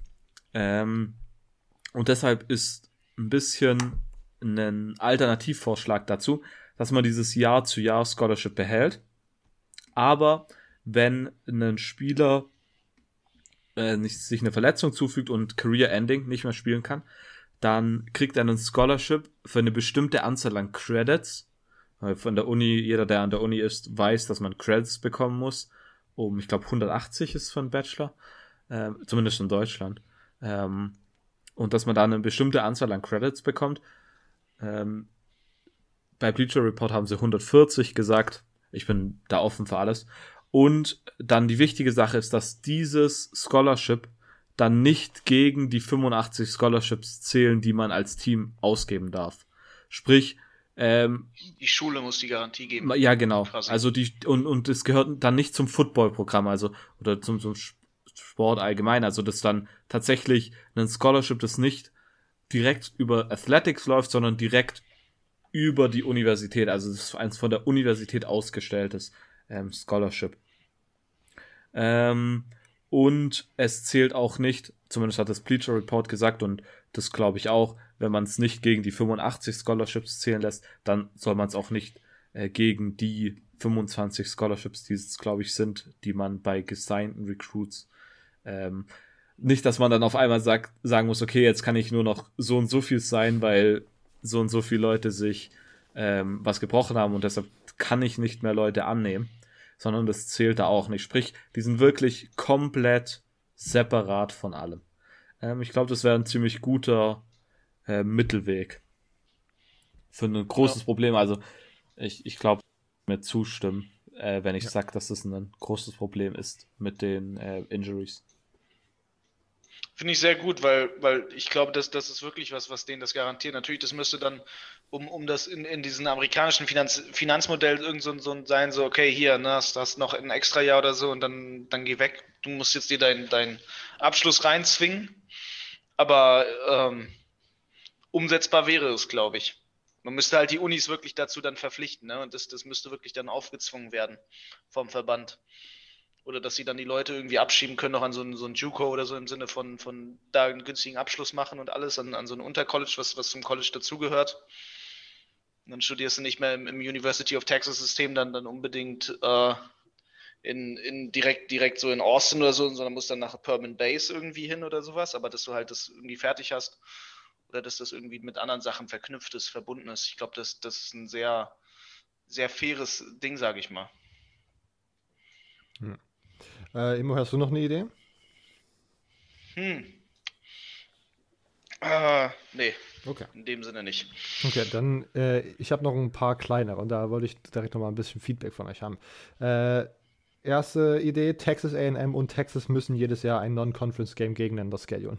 Ähm, und deshalb ist ein bisschen ein Alternativvorschlag dazu, dass man dieses Jahr zu Jahr Scholarship behält. Aber wenn ein Spieler äh, sich eine Verletzung zufügt und Career Ending nicht mehr spielen kann, dann kriegt er einen Scholarship für eine bestimmte Anzahl an Credits. Von der Uni, jeder, der an der Uni ist, weiß, dass man Credits bekommen muss. Um, ich glaube, 180 ist für einen Bachelor. Ähm, zumindest in Deutschland. Ähm, und dass man da eine bestimmte Anzahl an Credits bekommt. Ähm, bei Bleacher Report haben sie 140 gesagt. Ich bin da offen für alles. Und dann die wichtige Sache ist, dass dieses Scholarship dann nicht gegen die 85 Scholarships zählen, die man als Team ausgeben darf. Sprich, ähm, die Schule muss die Garantie geben. Ja, genau. Quasi. Also die und und es gehört dann nicht zum Football-Programm, also oder zum, zum Sport allgemein. Also das dann tatsächlich ein Scholarship, das nicht direkt über Athletics läuft, sondern direkt über die Universität. Also das ist eins von der Universität ausgestelltes ähm, Scholarship. Ähm, und es zählt auch nicht, zumindest hat das Bleacher Report gesagt und das glaube ich auch, wenn man es nicht gegen die 85 Scholarships zählen lässt, dann soll man es auch nicht äh, gegen die 25 Scholarships, die es glaube ich sind, die man bei gesignten Recruits ähm, nicht, dass man dann auf einmal sagt, sagen muss, okay, jetzt kann ich nur noch so und so viel sein, weil so und so viele Leute sich ähm, was gebrochen haben und deshalb kann ich nicht mehr Leute annehmen sondern das zählt da auch nicht. Sprich, die sind wirklich komplett separat von allem. Ähm, ich glaube, das wäre ein ziemlich guter äh, Mittelweg für ein großes ja. Problem. Also ich, ich glaube, mir zustimmen, äh, wenn ich ja. sage, dass das ein großes Problem ist mit den äh, Injuries. Finde ich sehr gut, weil, weil ich glaube, dass das ist wirklich was, was denen das garantiert. Natürlich, das müsste dann, um, um das in, in diesem amerikanischen Finanz, Finanzmodell irgend so, so sein, so, okay, hier, ne, hast, hast noch ein extra Jahr oder so und dann, dann geh weg. Du musst jetzt dir deinen dein Abschluss reinzwingen. Aber ähm, umsetzbar wäre es, glaube ich. Man müsste halt die Unis wirklich dazu dann verpflichten, ne? Und das, das müsste wirklich dann aufgezwungen werden vom Verband. Oder dass sie dann die Leute irgendwie abschieben können, noch an so einen, so einen Juco oder so im Sinne von, von da einen günstigen Abschluss machen und alles, an, an so ein Untercollege, was, was zum College dazugehört. Dann studierst du nicht mehr im, im University of Texas System dann, dann unbedingt äh, in, in direkt, direkt so in Austin oder so, sondern musst dann nach Permanent Base irgendwie hin oder sowas, aber dass du halt das irgendwie fertig hast oder dass das irgendwie mit anderen Sachen verknüpft ist, verbunden ist. Ich glaube, das, das ist ein sehr, sehr faires Ding, sage ich mal. Hm. Äh, Immo, hast du noch eine Idee? Hm. Äh, nee. Okay. In dem Sinne nicht. Okay, dann, äh, ich habe noch ein paar kleinere und da wollte ich direkt noch mal ein bisschen Feedback von euch haben. Äh, erste Idee: Texas AM und Texas müssen jedes Jahr ein Non-Conference-Game gegeneinander schedulen.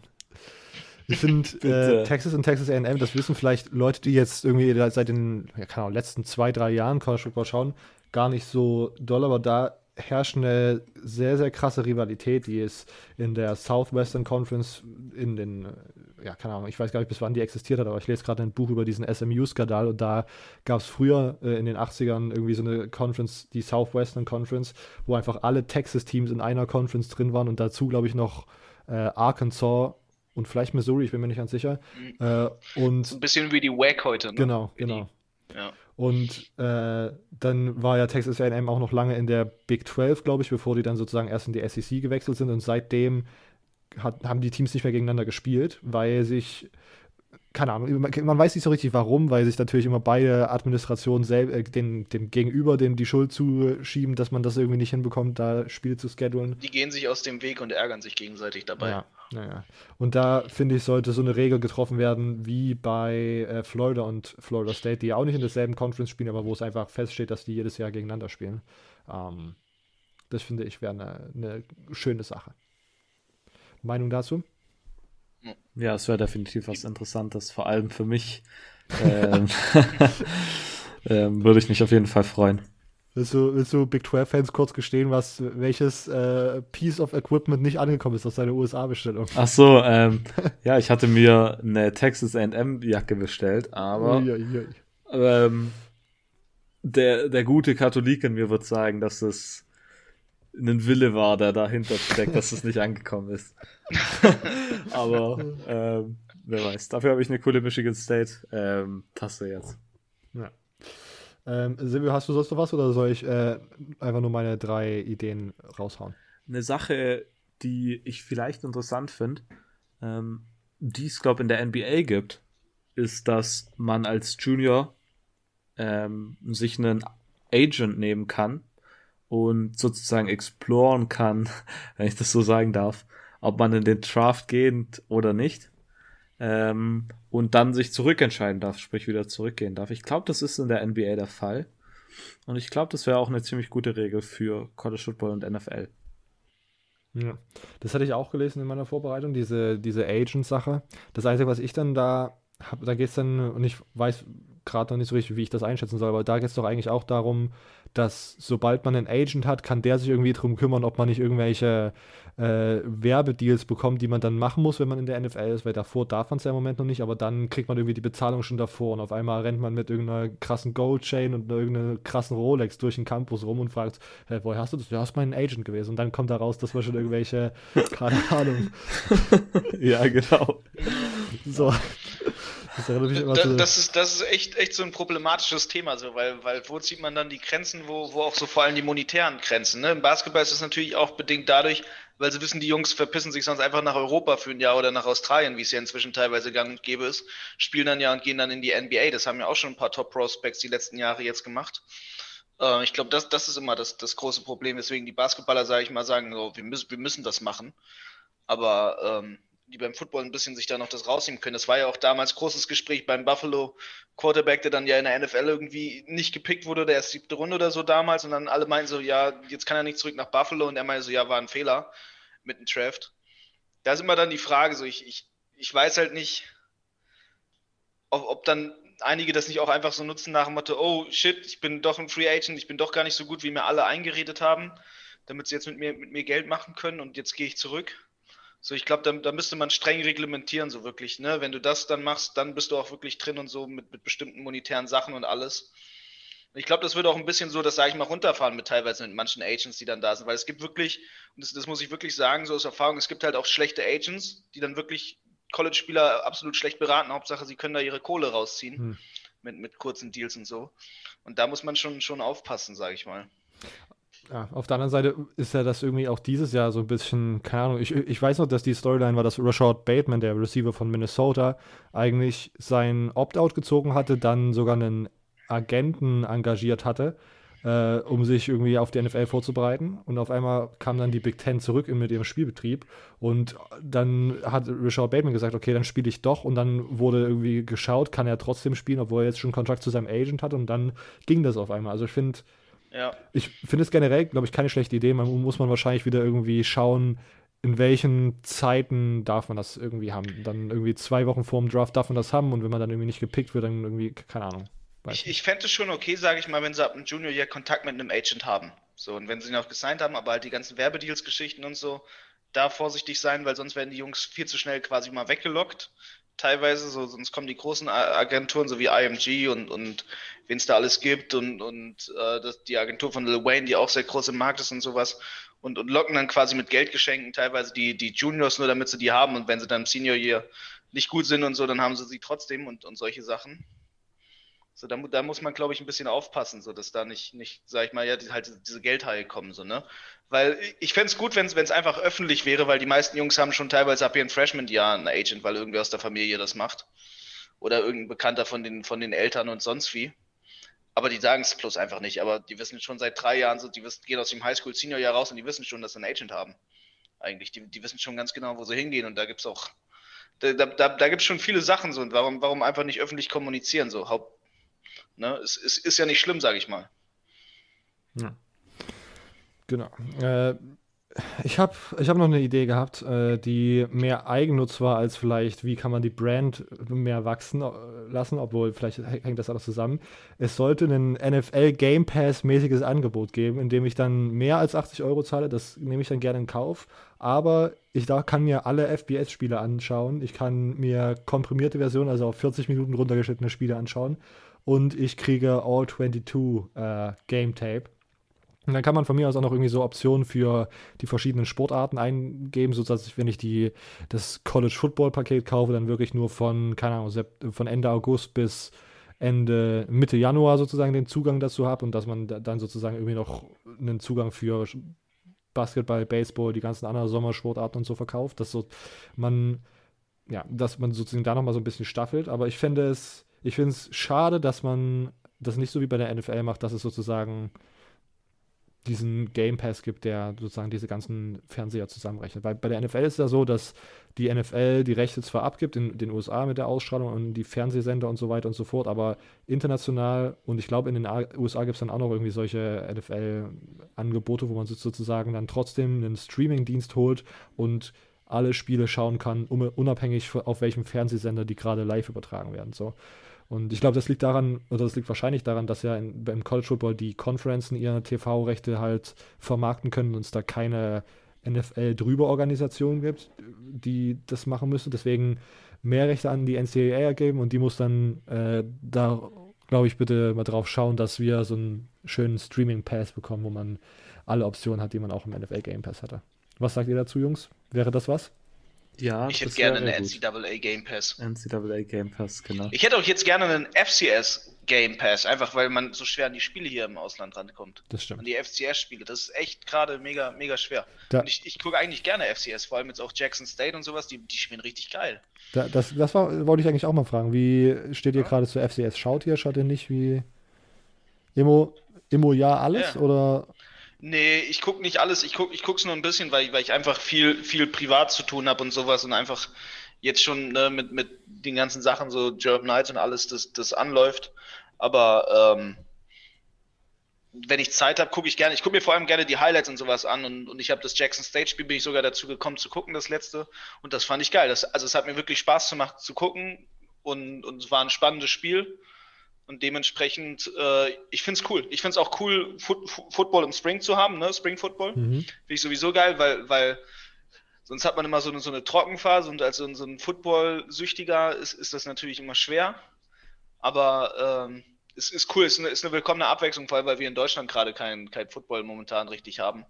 Ich finde, äh, Texas und Texas AM, das wissen vielleicht Leute, die jetzt irgendwie seit den ja, keine Ahnung, letzten zwei, drei Jahren College Football schauen, gar nicht so doll, aber da herrscht eine sehr, sehr krasse Rivalität, die ist in der Southwestern Conference in den, ja, keine Ahnung, ich weiß gar nicht, bis wann die existiert hat, aber ich lese gerade ein Buch über diesen SMU-Skandal und da gab es früher äh, in den 80ern irgendwie so eine Conference, die Southwestern Conference, wo einfach alle Texas-Teams in einer Conference drin waren und dazu, glaube ich, noch äh, Arkansas und vielleicht Missouri, ich bin mir nicht ganz sicher. Mhm. Äh, und ein bisschen wie die WAC heute, ne? Genau, genau. Ja. Und äh, dann war ja Texas AM auch noch lange in der Big 12, glaube ich, bevor die dann sozusagen erst in die SEC gewechselt sind. Und seitdem hat, haben die Teams nicht mehr gegeneinander gespielt, weil sich keine Ahnung, man weiß nicht so richtig warum, weil sich natürlich immer beide Administrationen äh, den, dem Gegenüber dem die Schuld zuschieben, dass man das irgendwie nicht hinbekommt, da Spiele zu schedulen. Die gehen sich aus dem Weg und ärgern sich gegenseitig dabei. Ja, naja. Und da finde ich, sollte so eine Regel getroffen werden wie bei äh, Florida und Florida State, die ja auch nicht in derselben Conference spielen, aber wo es einfach feststeht, dass die jedes Jahr gegeneinander spielen. Ähm, das finde ich wäre eine, eine schöne Sache. Meinung dazu? Ja, es wäre definitiv was Interessantes, vor allem für mich. Ähm, ähm, würde ich mich auf jeden Fall freuen. Willst du, willst du Big 12-Fans kurz gestehen, was, welches äh, Piece of Equipment nicht angekommen ist aus deiner USA-Bestellung? Ach so, ähm, ja, ich hatte mir eine Texas A&M-Jacke bestellt, aber ähm, der, der gute Katholik in mir wird sagen, dass es ein Wille war, der dahinter steckt, dass es nicht angekommen ist. Aber ähm, wer weiß. Dafür habe ich eine coole Michigan State ähm, Tasse jetzt. Ja. Ähm, Silvio, hast du sonst noch was oder soll ich äh, einfach nur meine drei Ideen raushauen? Eine Sache, die ich vielleicht interessant finde, ähm, die es, glaube ich, in der NBA gibt, ist, dass man als Junior ähm, sich einen Agent nehmen kann und sozusagen exploren kann, wenn ich das so sagen darf, ob man in den Draft geht oder nicht. Ähm, und dann sich zurückentscheiden darf, sprich wieder zurückgehen darf. Ich glaube, das ist in der NBA der Fall. Und ich glaube, das wäre auch eine ziemlich gute Regel für College Football und NFL. Ja, das hatte ich auch gelesen in meiner Vorbereitung, diese, diese Agent-Sache. Das Einzige, was ich dann da habe, da geht es dann, und ich weiß gerade noch nicht so richtig, wie ich das einschätzen soll, aber da geht es doch eigentlich auch darum, dass sobald man einen Agent hat, kann der sich irgendwie darum kümmern, ob man nicht irgendwelche äh, Werbedeals bekommt, die man dann machen muss, wenn man in der NFL ist, weil davor darf man es ja im Moment noch nicht, aber dann kriegt man irgendwie die Bezahlung schon davor und auf einmal rennt man mit irgendeiner krassen Gold-Chain und irgendeiner krassen Rolex durch den Campus rum und fragt, hey, woher hast du das? Du hast mein Agent gewesen und dann kommt da raus, dass wir schon irgendwelche, keine Ahnung. ja, genau. So. Das, das, das, ist, das ist echt, echt so ein problematisches Thema, so, weil, weil wo zieht man dann die Grenzen, wo, wo auch so vor allem die monetären Grenzen. Ne? Im Basketball ist es natürlich auch bedingt dadurch, weil sie wissen, die Jungs verpissen sich sonst einfach nach Europa für ein Jahr oder nach Australien, wie es ja inzwischen teilweise gang und gäbe ist, spielen dann ja und gehen dann in die NBA. Das haben ja auch schon ein paar Top-Prospects die letzten Jahre jetzt gemacht. Äh, ich glaube, das, das ist immer das, das große Problem, weswegen die Basketballer, sage ich mal, sagen, so, wir, müssen, wir müssen das machen. Aber ähm, die beim Football ein bisschen sich da noch das rausnehmen können. Das war ja auch damals großes Gespräch beim Buffalo Quarterback, der dann ja in der NFL irgendwie nicht gepickt wurde, der erst siebte Runde oder so damals und dann alle meinten so, ja, jetzt kann er nicht zurück nach Buffalo und er meinte so, ja, war ein Fehler mit dem Draft. Da ist immer dann die Frage, so ich, ich, ich weiß halt nicht, ob, ob dann einige das nicht auch einfach so nutzen nach dem Motto, oh shit, ich bin doch ein Free Agent, ich bin doch gar nicht so gut, wie mir alle eingeredet haben, damit sie jetzt mit mir, mit mir Geld machen können und jetzt gehe ich zurück. So, ich glaube, da, da, müsste man streng reglementieren, so wirklich. Ne? Wenn du das dann machst, dann bist du auch wirklich drin und so mit, mit bestimmten monetären Sachen und alles. ich glaube, das würde auch ein bisschen so, das sage ich mal, runterfahren mit teilweise mit manchen Agents, die dann da sind. Weil es gibt wirklich, und das, das muss ich wirklich sagen, so aus Erfahrung, es gibt halt auch schlechte Agents, die dann wirklich College-Spieler absolut schlecht beraten. Hauptsache, sie können da ihre Kohle rausziehen hm. mit, mit kurzen Deals und so. Und da muss man schon, schon aufpassen, sage ich mal. Ja, auf der anderen Seite ist ja das irgendwie auch dieses Jahr so ein bisschen, keine Ahnung, ich, ich weiß noch, dass die Storyline war, dass Rashad Bateman, der Receiver von Minnesota, eigentlich sein Opt-out gezogen hatte, dann sogar einen Agenten engagiert hatte, äh, um sich irgendwie auf die NFL vorzubereiten. Und auf einmal kam dann die Big Ten zurück mit ihrem Spielbetrieb. Und dann hat Rashad Bateman gesagt, okay, dann spiele ich doch. Und dann wurde irgendwie geschaut, kann er trotzdem spielen, obwohl er jetzt schon Kontakt zu seinem Agent hat. Und dann ging das auf einmal. Also ich finde, ja. Ich finde es generell, glaube ich, keine schlechte Idee. Man muss man wahrscheinlich wieder irgendwie schauen, in welchen Zeiten darf man das irgendwie haben. Dann irgendwie zwei Wochen vor dem Draft darf man das haben und wenn man dann irgendwie nicht gepickt wird, dann irgendwie, keine Ahnung. Ich, ich fände es schon okay, sage ich mal, wenn sie ab dem Junior Year Kontakt mit einem Agent haben. So, und wenn sie ihn auch gesigned haben, aber halt die ganzen Werbedeals-Geschichten und so, da vorsichtig sein, weil sonst werden die Jungs viel zu schnell quasi mal weggelockt teilweise, so, sonst kommen die großen Agenturen, so wie IMG und, und wen es da alles gibt und, und äh, das, die Agentur von Lil Wayne, die auch sehr groß im Markt ist und sowas und, und locken dann quasi mit Geldgeschenken teilweise die, die Juniors nur, damit sie die haben und wenn sie dann im Senior Year nicht gut sind und so, dann haben sie sie trotzdem und, und solche Sachen. So, da, da muss man, glaube ich, ein bisschen aufpassen, so dass da nicht, nicht, sag ich mal, ja, die, halt diese Geldhaie kommen, so, ne? Weil ich fände es gut, wenn es einfach öffentlich wäre, weil die meisten Jungs haben schon teilweise ab ihren Freshman-Jahr einen Agent, weil irgendwer aus der Familie das macht. Oder irgendein Bekannter von den, von den Eltern und sonst wie. Aber die sagen es bloß einfach nicht. Aber die wissen schon seit drei Jahren, so, die wissen, gehen aus dem Highschool-Senior-Jahr raus und die wissen schon, dass sie einen Agent haben. Eigentlich. Die, die wissen schon ganz genau, wo sie hingehen. Und da gibt es auch, da, da, da gibt es schon viele Sachen so. Und warum, warum einfach nicht öffentlich kommunizieren? So, Haupt, ne? es, es ist ja nicht schlimm, sage ich mal. Ja. Genau. Äh, ich habe ich hab noch eine Idee gehabt, äh, die mehr Eigennutz war als vielleicht, wie kann man die Brand mehr wachsen äh, lassen, obwohl vielleicht hängt das alles zusammen. Es sollte ein NFL Game Pass mäßiges Angebot geben, in dem ich dann mehr als 80 Euro zahle. Das nehme ich dann gerne in Kauf. Aber ich da kann mir alle FBS-Spiele anschauen. Ich kann mir komprimierte Versionen, also auf 40 Minuten runtergeschnittene Spiele anschauen. Und ich kriege All 22 äh, Game Tape und dann kann man von mir aus auch noch irgendwie so Optionen für die verschiedenen Sportarten eingeben, sodass ich, wenn ich die, das College Football Paket kaufe, dann wirklich nur von, keine Ahnung, von Ende August bis Ende, Mitte Januar sozusagen den Zugang dazu habe und dass man dann sozusagen irgendwie noch einen Zugang für Basketball, Baseball, die ganzen anderen Sommersportarten und so verkauft, dass so man, ja, dass man sozusagen da nochmal so ein bisschen staffelt. Aber ich finde es, ich finde es schade, dass man das nicht so wie bei der NFL macht, dass es sozusagen diesen Game Pass gibt, der sozusagen diese ganzen Fernseher zusammenrechnet. Weil bei der NFL ist es ja so, dass die NFL die Rechte zwar abgibt in den USA mit der Ausstrahlung und die Fernsehsender und so weiter und so fort, aber international und ich glaube in den USA gibt es dann auch noch irgendwie solche NFL-Angebote, wo man sozusagen dann trotzdem einen Streaming-Dienst holt und alle Spiele schauen kann, unabhängig auf welchem Fernsehsender die gerade live übertragen werden. So. Und ich glaube, das liegt daran, oder das liegt wahrscheinlich daran, dass ja in, beim College Football die Conferenzen ihre TV-Rechte halt vermarkten können und es da keine NFL-Drüber-Organisation gibt, die das machen müssen. Deswegen mehr Rechte an die NCAA ergeben und die muss dann äh, da, glaube ich, bitte mal drauf schauen, dass wir so einen schönen Streaming-Pass bekommen, wo man alle Optionen hat, die man auch im NFL Game Pass hatte. Was sagt ihr dazu, Jungs? Wäre das was? Ja, ich hätte gerne einen NCAA Game Pass. NCAA Game Pass, genau. Ich hätte auch jetzt gerne einen FCS Game Pass, einfach weil man so schwer an die Spiele hier im Ausland rankommt. Das stimmt. An die FCS-Spiele. Das ist echt gerade mega, mega schwer. Da, und ich, ich gucke eigentlich gerne FCS, vor allem jetzt auch Jackson State und sowas, die, die spielen richtig geil. Da, das das war, wollte ich eigentlich auch mal fragen. Wie steht ihr ja. gerade zu FCS? Schaut ihr, schaut ihr nicht wie Immo, Immo ja alles ja. oder Nee, ich gucke nicht alles, ich gucke ich guck's nur ein bisschen, weil, weil ich einfach viel, viel privat zu tun habe und sowas und einfach jetzt schon ne, mit, mit den ganzen Sachen, so German Nights und alles, das, das anläuft. Aber ähm, wenn ich Zeit habe, gucke ich gerne. Ich gucke mir vor allem gerne die Highlights und sowas an und, und ich habe das Jackson State Spiel, bin ich sogar dazu gekommen zu gucken, das letzte. Und das fand ich geil. Das, also es hat mir wirklich Spaß gemacht zu gucken und, und es war ein spannendes Spiel. Und dementsprechend, äh, ich finde es cool. Ich finde es auch cool, Foot, Football im Spring zu haben, ne? Spring Football. Mhm. Finde ich sowieso geil, weil, weil sonst hat man immer so eine, so eine Trockenphase und als so, so ein Football-Süchtiger ist, ist das natürlich immer schwer. Aber ähm, es ist cool, es ist eine, ist eine willkommene Abwechslung, vor allem weil wir in Deutschland gerade kein, kein Football momentan richtig haben.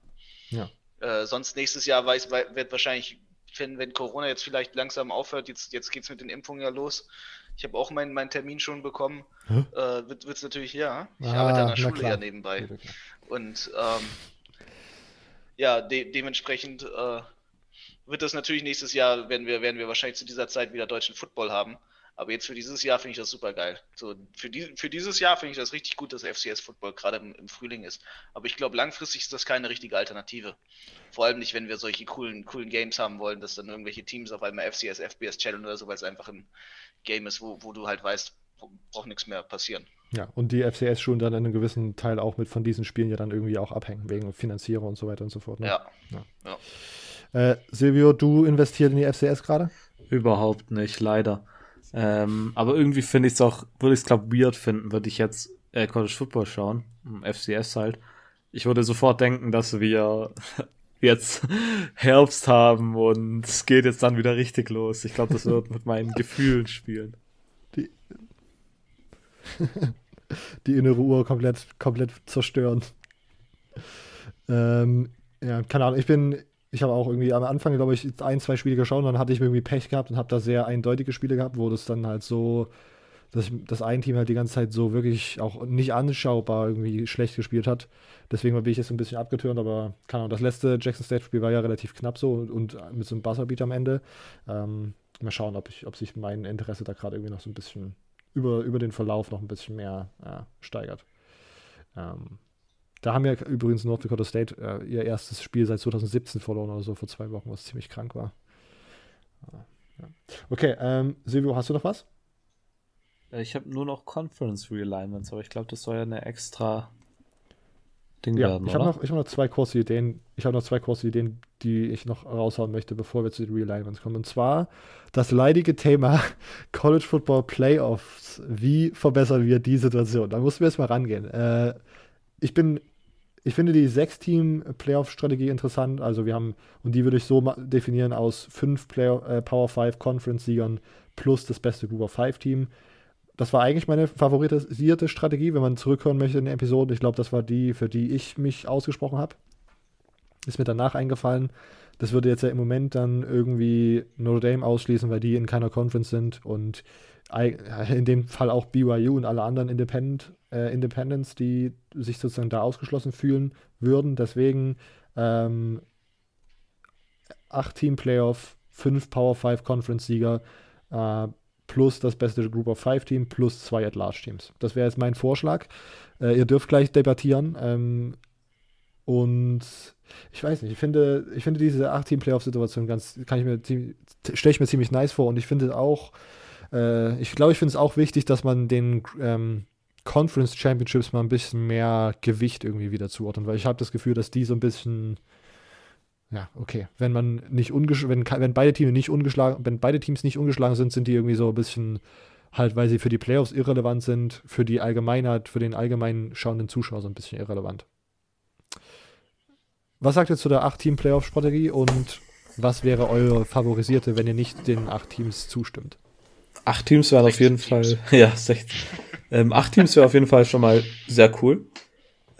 Ja. Äh, sonst nächstes Jahr weiß, wird wahrscheinlich, wenn, wenn Corona jetzt vielleicht langsam aufhört, jetzt, jetzt geht es mit den Impfungen ja los, ich habe auch meinen mein Termin schon bekommen. Äh, wird es natürlich, ja. Ich ah, arbeite an der Schule klar. ja nebenbei. Und ähm, ja, de dementsprechend äh, wird das natürlich nächstes Jahr, werden wir, werden wir wahrscheinlich zu dieser Zeit wieder deutschen Football haben. Aber jetzt für dieses Jahr finde ich das super geil. So, für, die, für dieses Jahr finde ich das richtig gut, dass FCS Football gerade im, im, Frühling ist. Aber ich glaube, langfristig ist das keine richtige Alternative. Vor allem nicht, wenn wir solche coolen, coolen Games haben wollen, dass dann irgendwelche Teams auf einmal FCS, FBS Challenge oder so, weil es einfach ein Game ist, wo, wo du halt weißt, braucht nichts mehr passieren. Ja, und die FCS-Schulen dann in einem gewissen Teil auch mit von diesen Spielen ja dann irgendwie auch abhängen, wegen Finanzierung und so weiter und so fort. Ne? Ja. ja. ja. Äh, Silvio, du investiert in die FCS gerade? Überhaupt nicht, leider. Ähm, aber irgendwie finde ich es auch, würde ich es glaube weird finden, würde ich jetzt äh, College Football schauen, FCS halt. Ich würde sofort denken, dass wir jetzt Herbst haben und es geht jetzt dann wieder richtig los. Ich glaube, das wird mit meinen Gefühlen spielen. Die, die innere Uhr komplett, komplett zerstören. Ähm, ja, keine Ahnung, ich bin, ich habe auch irgendwie am Anfang, glaube ich, ein, zwei Spiele geschaut und dann hatte ich irgendwie Pech gehabt und habe da sehr eindeutige Spiele gehabt, wo das dann halt so, dass das ein Team halt die ganze Zeit so wirklich auch nicht anschaubar irgendwie schlecht gespielt hat. Deswegen bin ich jetzt ein bisschen abgetürnt, aber keine Ahnung, das letzte Jackson State-Spiel war ja relativ knapp so und, und mit so einem Buzzerbeat am Ende. Ähm, mal schauen, ob, ich, ob sich mein Interesse da gerade irgendwie noch so ein bisschen über, über den Verlauf noch ein bisschen mehr äh, steigert. Ähm, da haben ja übrigens North Dakota State äh, ihr erstes Spiel seit 2017 verloren oder so vor zwei Wochen, was ziemlich krank war. Ja. Okay, ähm, Silvio, hast du noch was? Äh, ich habe nur noch Conference Realignments, aber ich glaube, das soll ja eine extra Ding ja, werden. Ich habe noch, hab noch zwei kurze Ideen. Ich habe noch zwei kurze Ideen, die ich noch raushauen möchte, bevor wir zu den Realignments kommen. Und zwar das leidige Thema College Football Playoffs. Wie verbessern wir die Situation? Da mussten wir jetzt mal rangehen. Äh, ich bin ich finde die Sechs-Team-Playoff-Strategie interessant. Also wir haben, und die würde ich so definieren aus fünf Play äh, Power 5 Conference-Siegern plus das beste Group of 5 Team. Das war eigentlich meine favorisierte Strategie, wenn man zurückhören möchte in der Episode. Ich glaube, das war die, für die ich mich ausgesprochen habe. Ist mir danach eingefallen. Das würde jetzt ja im Moment dann irgendwie Notre Dame ausschließen, weil die in keiner Conference sind und in dem Fall auch BYU und alle anderen Independent, äh, Independents, die sich sozusagen da ausgeschlossen fühlen würden. Deswegen Ähm, acht Team Playoff, fünf Power 5 Conference Sieger, äh, plus das beste Group of Five Team, plus zwei At-Large Teams. Das wäre jetzt mein Vorschlag. Äh, ihr dürft gleich debattieren. Ähm, und ich weiß nicht, ich finde, ich finde diese 8-Team-Playoff-Situation ganz, kann ich mir stelle ich mir ziemlich nice vor und ich finde auch, äh, ich glaube, ich finde es auch wichtig, dass man den ähm, Conference Championships mal ein bisschen mehr Gewicht irgendwie wieder zuordnet, weil ich habe das Gefühl, dass die so ein bisschen, ja, okay, wenn man nicht ungeschlagen, wenn, wenn beide Teams nicht ungeschlagen, wenn beide Teams nicht ungeschlagen sind, sind die irgendwie so ein bisschen halt, weil sie für die Playoffs irrelevant sind, für die Allgemeinheit, für den allgemeinen schauenden Zuschauer so ein bisschen irrelevant. Was sagt ihr zu der 8-Team-Playoff-Strategie und was wäre eure favorisierte, wenn ihr nicht den 8 Teams zustimmt? Acht Teams wären auf jeden Teams. Fall, ja, 16. ähm, acht Teams wäre auf jeden Fall schon mal sehr cool.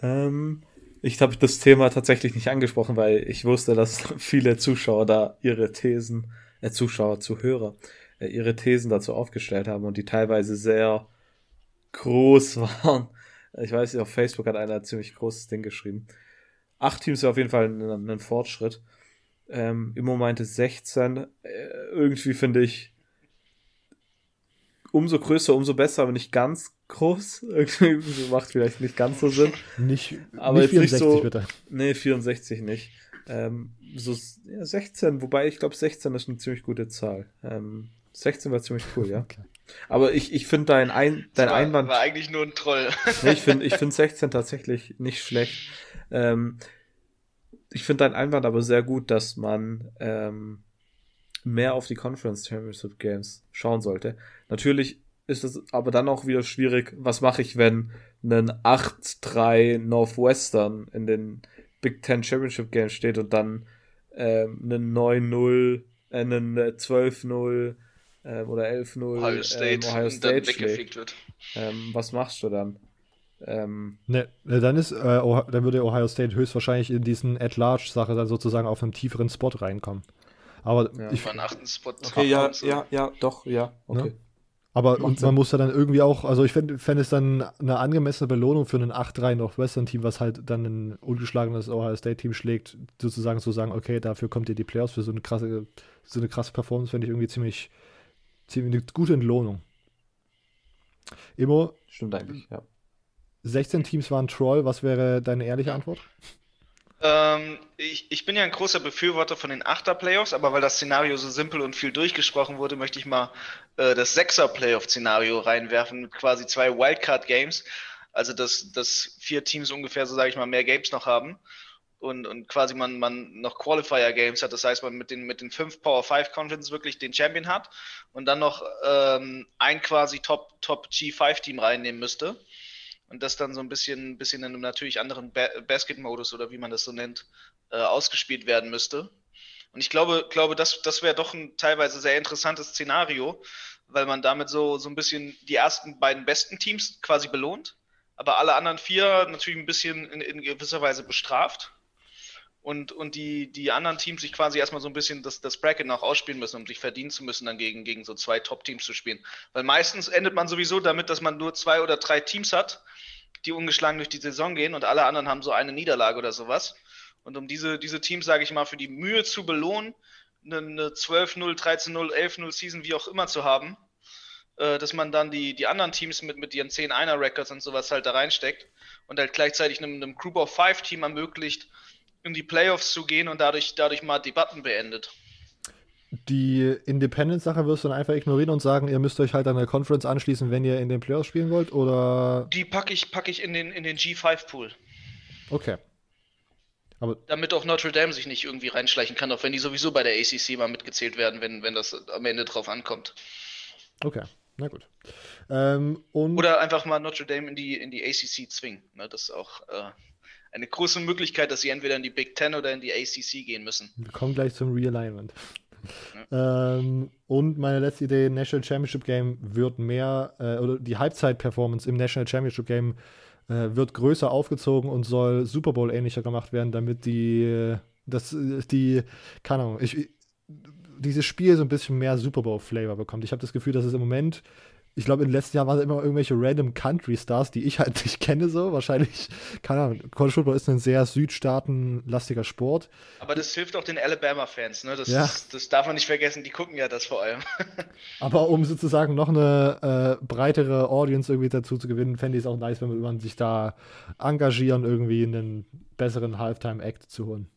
Ähm, ich habe das Thema tatsächlich nicht angesprochen, weil ich wusste, dass viele Zuschauer da ihre Thesen, äh, Zuschauer, Zuhörer, äh, ihre Thesen dazu aufgestellt haben und die teilweise sehr groß waren. Ich weiß nicht, auf Facebook hat einer ein ziemlich großes Ding geschrieben. Acht Teams wäre auf jeden Fall ein, ein Fortschritt. Ähm, Immo meinte 16. Äh, irgendwie finde ich umso größer, umso besser, aber nicht ganz groß. Irgendwie macht vielleicht nicht ganz so Sinn. Nicht, aber nicht 64 nicht so, bitte. Nee, 64 nicht. Ähm, so ja, 16, wobei ich glaube 16 ist eine ziemlich gute Zahl. Ähm, 16 war ziemlich cool, ja. Okay. Aber ich, ich finde dein, ein, dein war, Einwand. War eigentlich nur ein Troll. nee, ich finde ich find 16 tatsächlich nicht schlecht. Ähm, ich finde dein Einwand aber sehr gut, dass man ähm, mehr auf die Conference Championship Games schauen sollte. Natürlich ist es aber dann auch wieder schwierig, was mache ich, wenn ein 8-3 Northwestern in den Big Ten Championship Games steht und dann ähm, einen 9-0, äh, einen 12-0 äh, oder 11-0 Ohio State, ähm, Ohio State schlägt. Wird. Ähm, was machst du dann? Ähm, ne, ne, dann ist, äh, dann würde Ohio State höchstwahrscheinlich in diesen At-Large-Sache dann sozusagen auf einem tieferen Spot reinkommen. Aber ja. ich einen achten Spot. Okay, ja, ja, ja, doch, ja, okay. Ne? Aber und man muss ja dann irgendwie auch, also ich fände fänd es dann eine angemessene Belohnung für ein 8-3 Northwestern-Team, was halt dann ein ungeschlagenes Ohio State-Team schlägt, sozusagen zu sagen, okay, dafür kommt ihr die Playoffs für so eine krasse, so eine krasse Performance, fände ich irgendwie ziemlich, ziemlich eine gute Entlohnung. Immo. Stimmt eigentlich, ja. 16 Teams waren Troll. Was wäre deine ehrliche Antwort? Ähm, ich, ich bin ja ein großer Befürworter von den Achter-Playoffs, aber weil das Szenario so simpel und viel durchgesprochen wurde, möchte ich mal äh, das Sechser-Playoff-Szenario reinwerfen mit quasi zwei Wildcard-Games. Also, dass, dass vier Teams ungefähr, so sage ich mal, mehr Games noch haben und, und quasi man, man noch Qualifier-Games hat. Das heißt, man mit den, mit den fünf Power 5 Conferences wirklich den Champion hat und dann noch ähm, ein quasi Top, Top G5-Team reinnehmen müsste und das dann so ein bisschen, bisschen in einem natürlich anderen ba Basket-Modus oder wie man das so nennt, äh, ausgespielt werden müsste. Und ich glaube, glaube das, das wäre doch ein teilweise sehr interessantes Szenario, weil man damit so, so ein bisschen die ersten beiden besten Teams quasi belohnt, aber alle anderen vier natürlich ein bisschen in, in gewisser Weise bestraft und, und die, die anderen Teams sich quasi erstmal so ein bisschen das, das Bracket noch ausspielen müssen, um sich verdienen zu müssen, dann gegen, gegen so zwei Top-Teams zu spielen. Weil meistens endet man sowieso damit, dass man nur zwei oder drei Teams hat, die ungeschlagen durch die Saison gehen und alle anderen haben so eine Niederlage oder sowas. Und um diese, diese Teams, sage ich mal, für die Mühe zu belohnen, eine, eine 12-0, 13-0, 11-0 Season, wie auch immer zu haben, äh, dass man dann die, die anderen Teams mit, mit ihren 10-1er-Records und sowas halt da reinsteckt und halt gleichzeitig einem, einem Group of Five Team ermöglicht, in die Playoffs zu gehen und dadurch, dadurch mal Debatten beendet. Die Independent-Sache wirst du dann einfach ignorieren und sagen, ihr müsst euch halt an der Conference anschließen, wenn ihr in den Playoffs spielen wollt, oder? Die packe ich, pack ich in den, in den G5-Pool. Okay. Aber Damit auch Notre Dame sich nicht irgendwie reinschleichen kann, auch wenn die sowieso bei der ACC mal mitgezählt werden, wenn, wenn das am Ende drauf ankommt. Okay, na gut. Ähm, Oder einfach mal Notre Dame in die, in die ACC zwingen. Ne, das ist auch äh, eine große Möglichkeit, dass sie entweder in die Big Ten oder in die ACC gehen müssen. Wir kommen gleich zum Realignment. Ja. Ähm, und meine letzte Idee: National Championship Game wird mehr, äh, oder die Halbzeit-Performance im National Championship Game äh, wird größer aufgezogen und soll Super Bowl ähnlicher gemacht werden, damit die, das, die, keine Ahnung, ich, dieses Spiel so ein bisschen mehr Super Bowl-Flavor bekommt. Ich habe das Gefühl, dass es im Moment ich glaube, in den letzten Jahren waren es immer irgendwelche random Country Stars, die ich halt nicht kenne, so. Wahrscheinlich, keine Ahnung. College Football ist ein sehr Südstaaten-lastiger Sport. Aber das hilft auch den Alabama-Fans, ne? Das, Ja. das, das darf man nicht vergessen, die gucken ja das vor allem. Aber um sozusagen noch eine äh, breitere Audience irgendwie dazu zu gewinnen, fände ich es auch nice, wenn man sich da engagieren, irgendwie einen besseren Halftime-Act zu holen.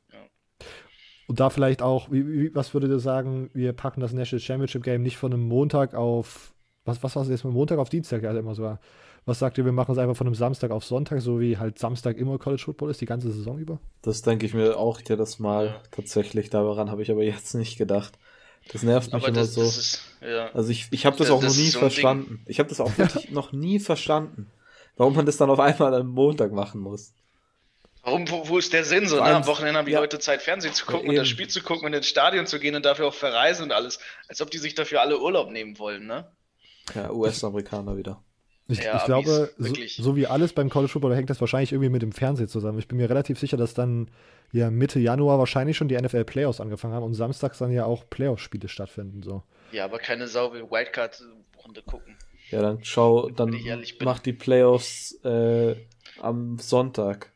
Und da vielleicht auch, wie, wie, was würdet ihr sagen, wir packen das National Championship Game nicht von einem Montag auf, was, was war es jetzt, von Montag auf Dienstag, ja immer so. war. Was sagt ihr, wir machen es einfach von einem Samstag auf Sonntag, so wie halt Samstag immer College Football ist, die ganze Saison über? Das denke ich mir auch jedes Mal tatsächlich. Daran habe ich aber jetzt nicht gedacht. Das nervt mich Aber immer das, so. das ist, ja. Also ich, ich habe das Das- auch das noch nie so ein Ding. verstanden. Ich habe das auch wirklich noch nie verstanden. Warum man das dann auf einmal am Montag machen muss. Warum, wo, wo ist der Sinn so? Ne? Am Wochenende haben die ja. Leute Zeit, Fernsehen zu gucken Ja, und das. Spiel zu gucken und ins Stadion zu gehen und dafür auch verreisen und alles. Als ob die sich dafür alle Urlaub nehmen wollen, ne? Ja, US-Amerikaner wieder. Ich, Ja, ich glaube, so, so wie alles beim College Football hängt das wahrscheinlich irgendwie mit dem Fernsehen zusammen. Ich bin mir relativ sicher, dass dann ja Mitte Januar wahrscheinlich schon die NFL Playoffs angefangen haben und samstags dann ja auch Playoff-Spiele stattfinden. So. Ja, aber keine Sau will Wildcard-Runde gucken. Ja, dann schau, dann mach die Playoffs äh, am Sonntag.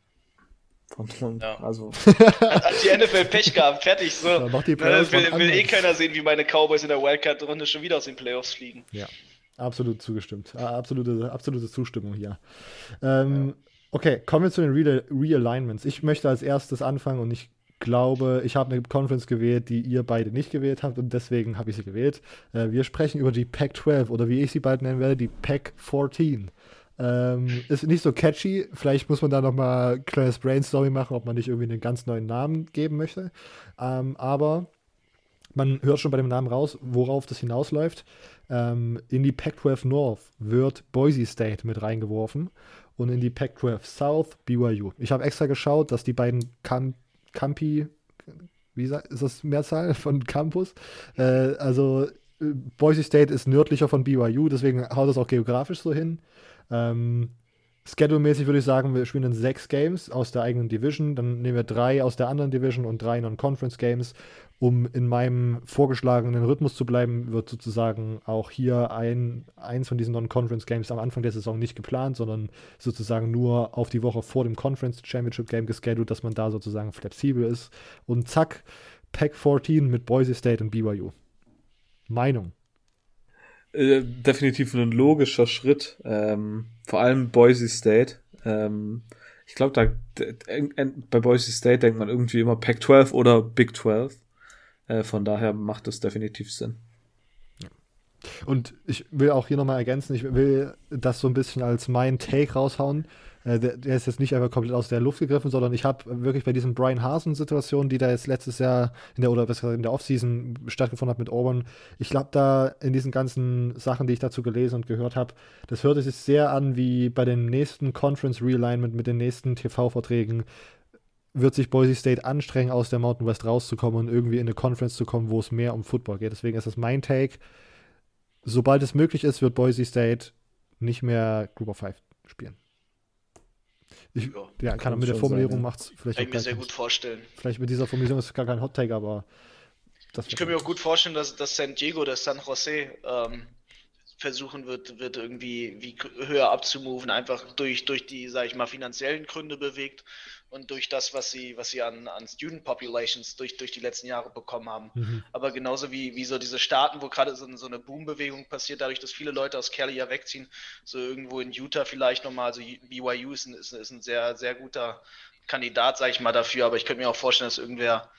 Ja. Also, Hat, hat die NFL Pech gehabt, fertig, so. Dann mach die Playoffs will, wann will eh keiner sehen, wie meine Cowboys in der Wildcard-Runde schon wieder aus den Playoffs fliegen. Ja, absolut zugestimmt. Absolute, absolute Zustimmung hier. Ähm, Okay, kommen wir zu den Re Realignments. Ich möchte als erstes anfangen und ich glaube, ich habe eine Conference gewählt, die ihr beide nicht gewählt habt und deswegen habe ich sie gewählt. Äh, wir sprechen über die Pac-12 oder wie ich sie bald nennen werde, die Pac-14. Ähm, ist nicht so catchy. Vielleicht muss man da nochmal ein kleines Brainstorming machen, ob man nicht irgendwie einen ganz neuen Namen geben möchte. Ähm, aber man hört schon bei dem Namen raus, worauf das hinausläuft. Ähm, in die Pac-12 North wird Boise State mit reingeworfen und in die Pac-12 South BYU. Ich habe extra geschaut, dass die beiden Cam Campi, wie ist das Mehrzahl von Campus? Äh, also äh, Boise State ist nördlicher von BYU, deswegen haut das auch geografisch so hin. Ähm, Schedule-mäßig würde ich sagen, wir spielen dann sechs Games aus der eigenen Division, dann nehmen wir drei aus der anderen Division und drei Non-Conference-Games. Um in meinem vorgeschlagenen Rhythmus zu bleiben, wird sozusagen auch hier ein, eins von diesen Non-Conference-Games am Anfang der Saison nicht geplant, sondern sozusagen nur auf die Woche vor dem Conference Championship Game gescheduled, dass man da sozusagen flexibel ist. Und zack, Pack 14 mit Boise State und BYU. Meinung. Äh, definitiv ein logischer Schritt. Ähm, vor allem Boise State. Ähm, ich glaube, da bei Boise State denkt man irgendwie immer Pac-12 oder Big 12. Äh, von daher macht das definitiv Sinn. Und ich will auch hier nochmal ergänzen, ich will das so ein bisschen als mein Take raushauen. Äh, der, der ist jetzt nicht einfach komplett aus der Luft gegriffen, sondern ich habe wirklich bei diesen Brian Hasen-Situationen, die da jetzt letztes Jahr in der oder besser gesagt in der Offseason stattgefunden hat mit Auburn, ich glaube da in diesen ganzen Sachen, die ich dazu gelesen und gehört habe, das hört sich sehr an wie bei dem nächsten Conference Realignment mit den nächsten TV-Verträgen wird sich Boise State anstrengen, aus der Mountain West rauszukommen und irgendwie in eine Conference zu kommen, wo es mehr um Football geht. Deswegen ist das mein Take sobald es möglich ist, wird Boise State nicht mehr Group of Five spielen. Ich, Ja, ja, kann kann mit der Formulierung sein, ja. macht es vielleicht Kann ich mir sehr gut vorstellen. Vielleicht mit dieser Formulierung ist es gar kein Hot Take, aber das Ich könnte mir auch gut vorstellen, dass, dass San Diego oder San Jose ähm, versuchen wird, wird irgendwie wie höher abzumoven, einfach durch, durch die, sag ich mal, finanziellen Gründe bewegt und durch das, was sie, was sie an, an Student Populations durch, durch die letzten Jahre bekommen haben. Mhm. Aber genauso wie, wie so diese Staaten, wo gerade so, so eine Boom-Bewegung passiert, dadurch, dass viele Leute aus Cali ja wegziehen, so irgendwo in Utah vielleicht nochmal, also BYU ist ein, ist, ein- ist ein sehr, sehr guter Kandidat, sag ich mal, dafür, aber ich könnte mir auch vorstellen, dass irgendwer,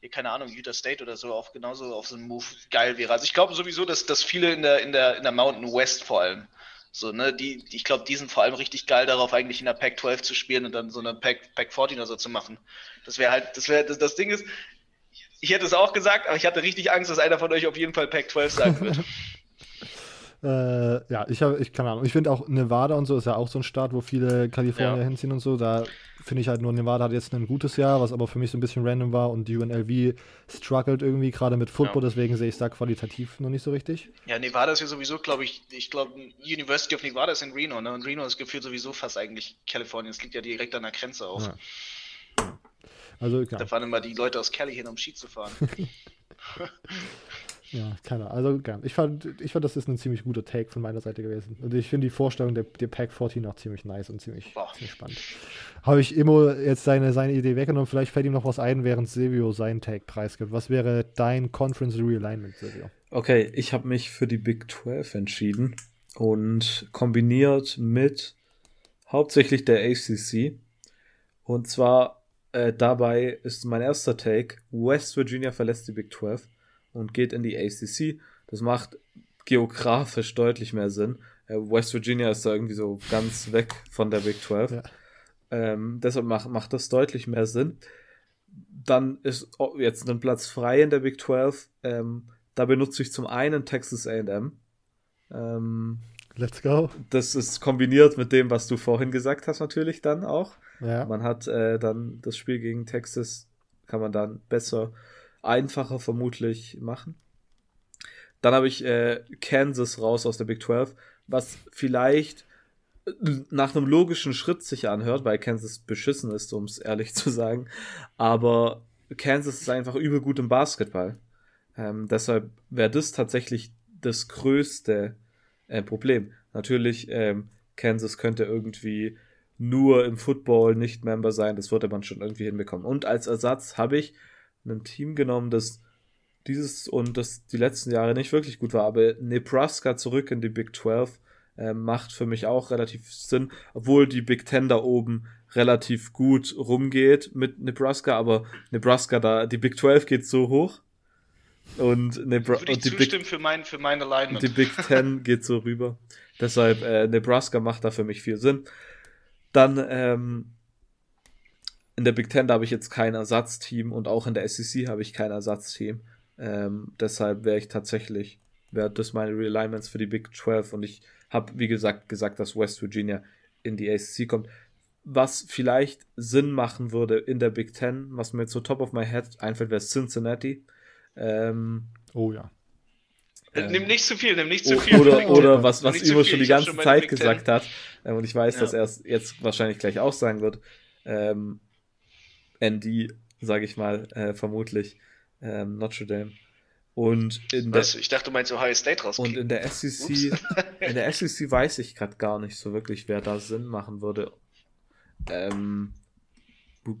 hier, keine Ahnung, Utah State oder so, auch genauso auf so einen Move geil wäre. Also ich glaube sowieso, dass, dass viele in der, in der, in der Mountain West vor allem, so, ne, die, ich glaube, die sind vor allem richtig geil darauf, eigentlich in der Pac 12 zu spielen und dann so eine Pac, Pac 14 oder so zu machen. Das wäre halt, das wäre, das, das Ding ist, ich hätte es auch gesagt, aber ich hatte richtig Angst, dass einer von euch auf jeden Fall Pac 12 sagen wird. Äh, ja, ich habe, ich keine Ahnung. Ich finde auch Nevada und so ist ja auch so ein Staat, wo viele Kalifornier Ja. hinziehen und so. Da finde ich halt nur, Nevada hat jetzt ein gutes Jahr, was aber für mich so ein bisschen random war und die UNLV struggelt irgendwie gerade mit Football, Ja. deswegen sehe ich es da qualitativ noch nicht so richtig. Ja, Nevada ist ja sowieso, glaube ich, ich glaube, University of Nevada ist in Reno, ne? Und Reno ist gefühlt sowieso fast eigentlich Kalifornien. Es liegt ja direkt an der Grenze auch. Ja. Also, ja. Da fahren immer die Leute aus Cali hin, um Ski zu fahren. Ja, keine Ahnung. Also, ich fand, ich fand, das ist ein ziemlich guter Take von meiner Seite gewesen. Und ich finde die Vorstellung der, der Pack 14 auch ziemlich nice und ziemlich, ziemlich spannend. Habe ich immer jetzt seine, seine Idee weggenommen. Vielleicht fällt ihm noch was ein, während Silvio seinen Take preisgibt. Was wäre dein Conference Realignment, Silvio? Okay, ich habe mich für die Big 12 entschieden und kombiniert mit hauptsächlich der ACC. Und zwar äh, dabei ist mein erster Take, West Virginia verlässt die Big 12 und geht in die ACC. Das macht geografisch deutlich mehr Sinn. Äh, West Virginia ist da irgendwie so ganz weg von der Big 12. Ja. Ähm, deshalb macht, macht das deutlich mehr Sinn. Dann ist jetzt ein Platz frei in der Big 12. Ähm, da benutze ich zum einen Texas AM. Ähm, Let's go. Das ist kombiniert mit dem, was du vorhin gesagt hast, natürlich dann auch. Ja. Man hat äh, dann das Spiel gegen Texas, kann man dann besser einfacher vermutlich machen. Dann habe ich äh, Kansas raus aus der Big 12, was vielleicht äh, nach einem logischen Schritt sich anhört, weil Kansas beschissen ist, um es ehrlich zu sagen. Aber Kansas ist einfach übel gut im Basketball. Ähm, deshalb wäre das tatsächlich das größte äh, Problem. Natürlich, ähm, Kansas könnte irgendwie nur im Football nicht Member sein, das würde man schon irgendwie hinbekommen. Und als Ersatz habe ich ein Team genommen, das dieses und das die letzten Jahre nicht wirklich gut war, aber Nebraska zurück in die Big 12 äh, macht für mich auch relativ Sinn, obwohl die Big Ten da oben relativ gut rumgeht mit Nebraska, aber Nebraska da, die Big 12 geht so hoch und, Nebra und die Big, für, mein, für Alignment. Die Big Ten geht so rüber. Deshalb, äh, Nebraska macht da für mich viel Sinn. Dann ähm, in der Big Ten da habe ich jetzt kein Ersatzteam und auch in der SEC habe ich kein Ersatzteam. Ähm, deshalb wäre ich tatsächlich, wäre das meine Realignments für die Big 12 und ich habe, wie gesagt, gesagt, dass West Virginia in die ACC kommt. Was vielleicht Sinn machen würde in der Big Ten, was mir jetzt so top of my head einfällt, wäre Cincinnati. Ähm, oh ja. Ähm, nimm nicht zu viel, nimm nicht zu viel. Oder, oder was, was Ivo schon die ganze schon Zeit gesagt hat, äh, und ich weiß, ja. dass er es jetzt wahrscheinlich gleich auch sagen wird, ähm, ND, sage ich mal, äh, vermutlich, ähm, Notre Dame. Und in Was? der, ich dachte, du meinst Ohio State raus. Und in der SEC, in der SEC weiß ich gerade gar nicht so wirklich, wer da Sinn machen würde. Ähm,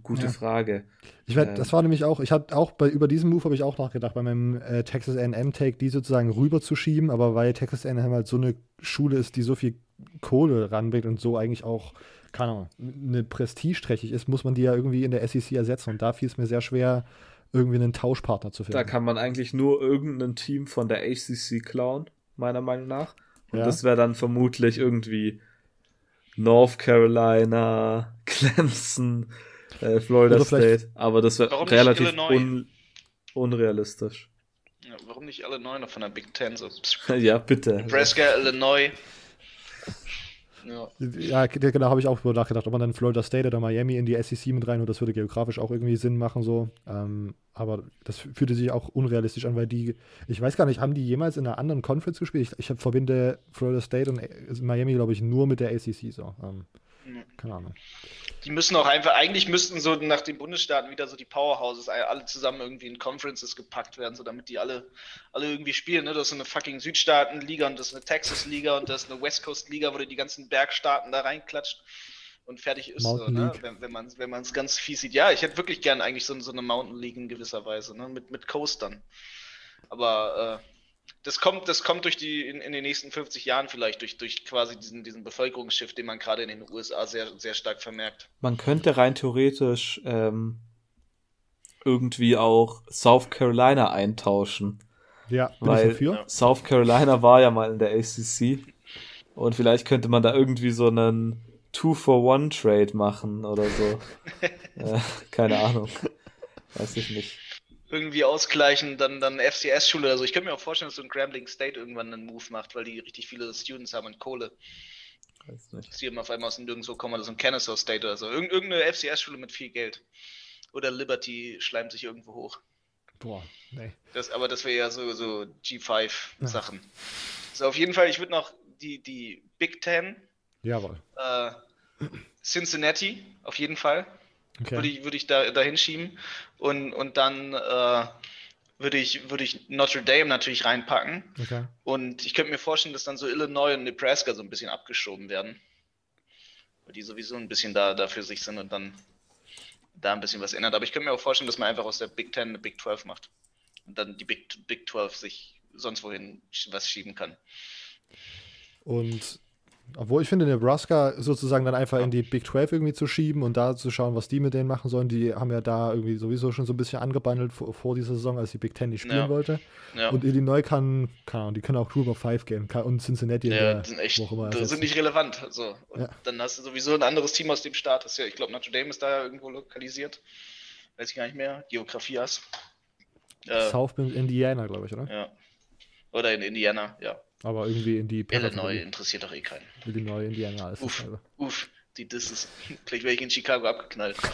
gute ja. Frage. Ich werd, ähm, das war nämlich auch, ich hatte auch bei über diesen Move habe ich auch nachgedacht, bei meinem äh, Texas A&M Take, die sozusagen rüberzuschieben, aber weil Texas A&M halt so eine Schule ist, die so viel Kohle ranbringt und so eigentlich auch keine Ahnung, eine prestigeträchtig ist, muss man die ja irgendwie in der SEC ersetzen. Und da fiel es mir sehr schwer, irgendwie einen Tauschpartner zu finden. Da kann man eigentlich nur irgendein Team von der ACC klauen, meiner Meinung nach. Und ja. das wäre dann vermutlich irgendwie North Carolina, Clemson, äh, Florida State. Aber das wäre relativ un unrealistisch. Ja, warum nicht alle neun von der Big Ten? So? ja, bitte. Nebraska, Illinois. Ja, ja genau, habe ich auch über nachgedacht, ob man dann Florida State oder Miami in die SEC mit rein und das würde geografisch auch irgendwie Sinn machen, so. Ähm, aber das fühlte sich auch unrealistisch an, weil die, ich weiß gar nicht, haben die jemals in einer anderen Conference gespielt? Ich, ich verbinde Florida State und Miami, glaube ich, nur mit der ACC, so. Ähm, keine Ahnung. Die müssen auch einfach, eigentlich müssten so nach den Bundesstaaten wieder so die Powerhouses alle zusammen irgendwie in Conferences gepackt werden, so damit die alle, alle irgendwie spielen. Ne? Das ist eine fucking Südstaaten-Liga und das ist eine Texas-Liga und das ist eine West Coast-Liga, wo du die ganzen Bergstaaten da reinklatscht und fertig ist. So, ne? Wenn, wenn man es wenn ganz fies sieht. Ja, ich hätte wirklich gern eigentlich so, so eine Mountain League in gewisser Weise, ne? mit, mit Coastern. Aber äh, das kommt, das kommt durch die, in, in, den nächsten 50 Jahren vielleicht, durch, durch quasi diesen, diesen Bevölkerungsschiff, den man gerade in den USA sehr, sehr stark vermerkt. Man könnte rein theoretisch ähm, irgendwie auch South Carolina eintauschen. Ja, weil South Carolina war ja mal in der ACC und vielleicht könnte man da irgendwie so einen Two-for-One-Trade machen oder so. äh, keine Ahnung. Weiß ich nicht irgendwie ausgleichen, dann, dann FCS-Schule oder so. Ich könnte mir auch vorstellen, dass so ein Grambling State irgendwann einen Move macht, weil die richtig viele Students haben und Kohle. Weiß nicht. Dass die immer auf einmal aus dem Nirgendwo kommen oder so ein Kennesaw State oder so. Irgend, irgendeine FCS-Schule mit viel Geld. Oder Liberty schleimt sich irgendwo hoch. Boah, nee. Das, aber das wäre ja so, so G5-Sachen. Ja. So, auf jeden Fall, ich würde noch die, die Big Ten. Jawohl. Äh, Cincinnati, auf jeden Fall. Okay. Würde ich, würd ich da, da hinschieben. Und, und dann äh, würde ich, würde ich Notre Dame natürlich reinpacken. Okay. Und ich könnte mir vorstellen, dass dann so Illinois und Nebraska so ein bisschen abgeschoben werden. Weil die sowieso ein bisschen da, da für sich sind und dann da ein bisschen was ändert. Aber ich könnte mir auch vorstellen, dass man einfach aus der Big Ten eine Big 12 macht. Und dann die Big, Big 12 sich sonst wohin was schieben kann. Und obwohl ich finde, Nebraska sozusagen dann einfach in die Big 12 irgendwie zu schieben und da zu schauen, was die mit denen machen sollen. Die haben ja da irgendwie sowieso schon so ein bisschen angebandelt vor, vor dieser Saison, als die Big 10 nicht spielen Ja. wollte. Ja. Und Illinois kann, keine Ahnung, die können auch Group of Five gehen. Kann- Und Cincinnati in Ja, die sind echt, die sind nicht relevant. So. Und Ja. dann hast du sowieso ein anderes Team aus dem Staat. Das ist ja, ich glaube, Notre Dame ist da ja irgendwo lokalisiert. Weiß ich gar nicht mehr. Geografie-Ass. Äh, South Bend, Indiana, glaube ich, oder? ja. Oder in Indiana, ja. Aber irgendwie in die Illinois Peripherie. interessiert doch eh keinen. Illinois, Indiana ist Uff. dasselbe. Uff, die Disses. Vielleicht wäre ich in Chicago abgeknallt.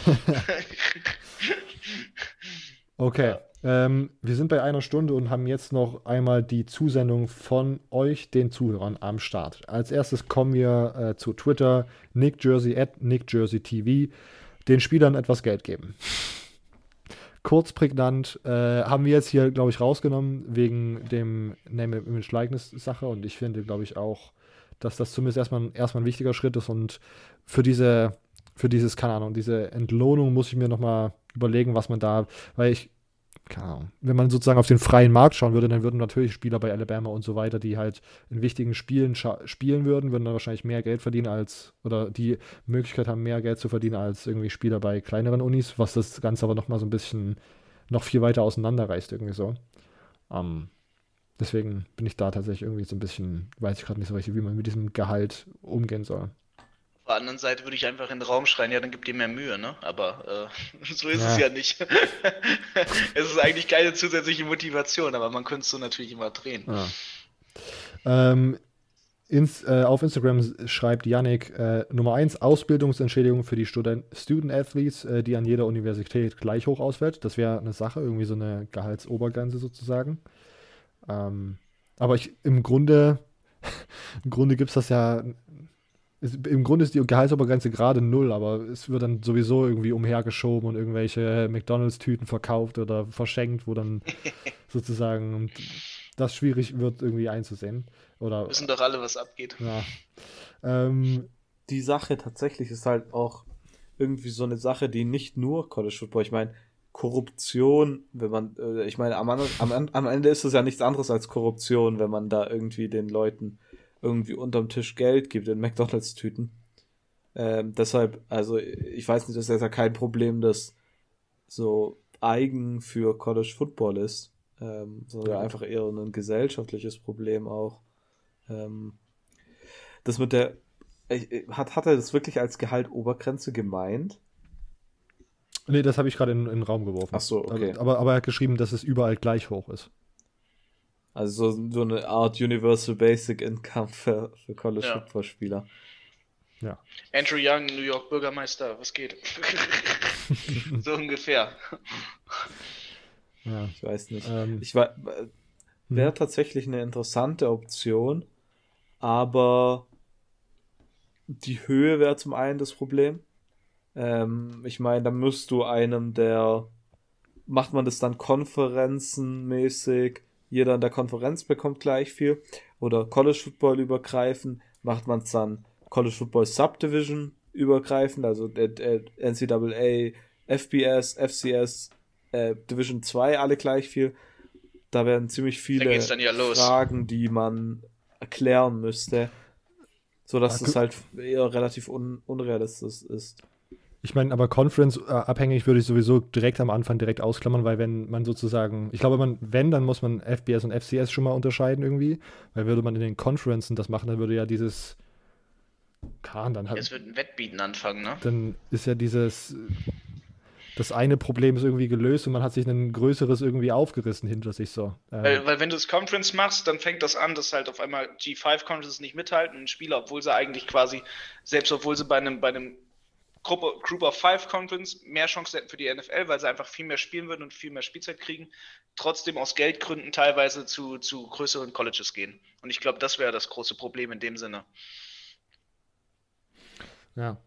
Okay. Ähm, wir sind bei einer Stunde und haben jetzt noch einmal die Zusendung von euch, den Zuhörern, am Start. Als erstes kommen wir äh, zu Twitter, Nick Jersey at Nick Jersey TV, den Spielern etwas Geld geben. Kurz prägnant, äh, haben wir jetzt hier, glaube ich, rausgenommen wegen dem Name Image Likeness Sache. Und ich finde, glaube ich, auch, dass das zumindest erstmal, erstmal ein wichtiger Schritt ist. Und für diese, für dieses, keine Ahnung, diese Entlohnung muss ich mir nochmal überlegen, was man da, weil ich, keine Ahnung, wenn man sozusagen auf den freien Markt schauen würde, dann würden natürlich Spieler bei Alabama und so weiter, die halt in wichtigen Spielen spielen würden, würden dann wahrscheinlich mehr Geld verdienen als, oder die Möglichkeit haben, mehr Geld zu verdienen als irgendwie Spieler bei kleineren Unis, was das Ganze aber nochmal so ein bisschen noch viel weiter auseinanderreißt, irgendwie so. Ähm, deswegen bin ich da tatsächlich irgendwie so ein bisschen, weiß ich gerade nicht so richtig, wie man mit diesem Gehalt umgehen soll. Der anderen Seite würde ich einfach in den Raum schreien, ja, dann gib dir mehr Mühe, ne? Aber äh, so ist Ja. es ja nicht. es ist eigentlich keine zusätzliche Motivation, aber man könnte es so natürlich immer drehen. Ja. Ähm, ins, äh, auf Instagram schreibt Yannick äh, Nummer 1 Ausbildungsentschädigung für die Student, Student Athletes, äh, die an jeder Universität gleich hoch ausfällt. Das wäre eine Sache, irgendwie so eine Gehaltsobergrenze sozusagen. Ähm, aber ich, im Grunde, im Grunde gibt es das ja. Ist, Im Grunde ist die Gehaltsobergrenze gerade null, aber es wird dann sowieso irgendwie umhergeschoben und irgendwelche McDonalds-Tüten verkauft oder verschenkt, wo dann sozusagen das schwierig wird irgendwie einzusehen. Oder Wir wissen doch alle, was abgeht. ja. Ähm, die Sache tatsächlich ist halt auch irgendwie so eine Sache, die nicht nur College Football, ich meine, Korruption, wenn man, äh, ich meine, am, am, am Ende ist es ja nichts anderes als Korruption, wenn man da irgendwie den Leuten irgendwie unterm Tisch Geld gibt in McDonalds-Tüten. Ähm, deshalb, also ich weiß nicht, das ist ja kein Problem, das so eigen für College Football ist, ähm, sondern Ja. einfach eher ein gesellschaftliches Problem auch. Ähm, das mit der, ich- hat, hat er das wirklich als Gehalt Obergrenze gemeint? nee, das habe ich gerade in, in den Raum geworfen. Ach so, okay. Also, aber, aber er hat geschrieben, dass es überall gleich hoch ist. Also so, so eine Art Universal Basic Income für, für College Ja. Football Spieler. Andrew Young, New York Bürgermeister, was geht? so ungefähr. Ja. Ich weiß nicht. Ähm, Ich war, wäre hm. tatsächlich eine interessante Option, aber die Höhe wäre zum einen das Problem. Ähm, ich meine, dann müsst du einem der, macht man das dann konferenzenmäßig, jeder in der Konferenz bekommt gleich viel, oder College Football übergreifend, macht man es dann College Football Subdivision übergreifend, also äh, NCAA, FBS, FCS, äh, Division 2 alle gleich viel. Da werden ziemlich viele ja los. Fragen, die man erklären müsste, sodass gu- halt eher relativ un unrealistisch ist. Ich meine, aber Conference-abhängig würde ich sowieso direkt am Anfang direkt ausklammern, weil wenn man sozusagen, ich glaube, man, wenn, dann muss man FBS und FCS schon mal unterscheiden irgendwie, weil würde man in den Conferences das machen, dann würde ja dieses, kann, dann, Jetzt hat, wird ein Wettbieten anfangen, ne? dann ist ja dieses, das eine Problem ist irgendwie gelöst und man hat sich ein größeres irgendwie aufgerissen hinter sich so. Ähm, Weil, weil wenn du das Conference machst, dann fängt das an, dass halt auf einmal G5 Conferences nicht mithalten und Spieler, obwohl sie eigentlich quasi, selbst obwohl sie bei einem, bei einem Gruppe, Group of Five Conference mehr Chancen hätten für die NFL, weil sie einfach viel mehr spielen würden und viel mehr Spielzeit kriegen, trotzdem aus Geldgründen teilweise zu, zu größeren Colleges gehen. Und ich glaube, das wäre das große Problem in dem Sinne. Ja.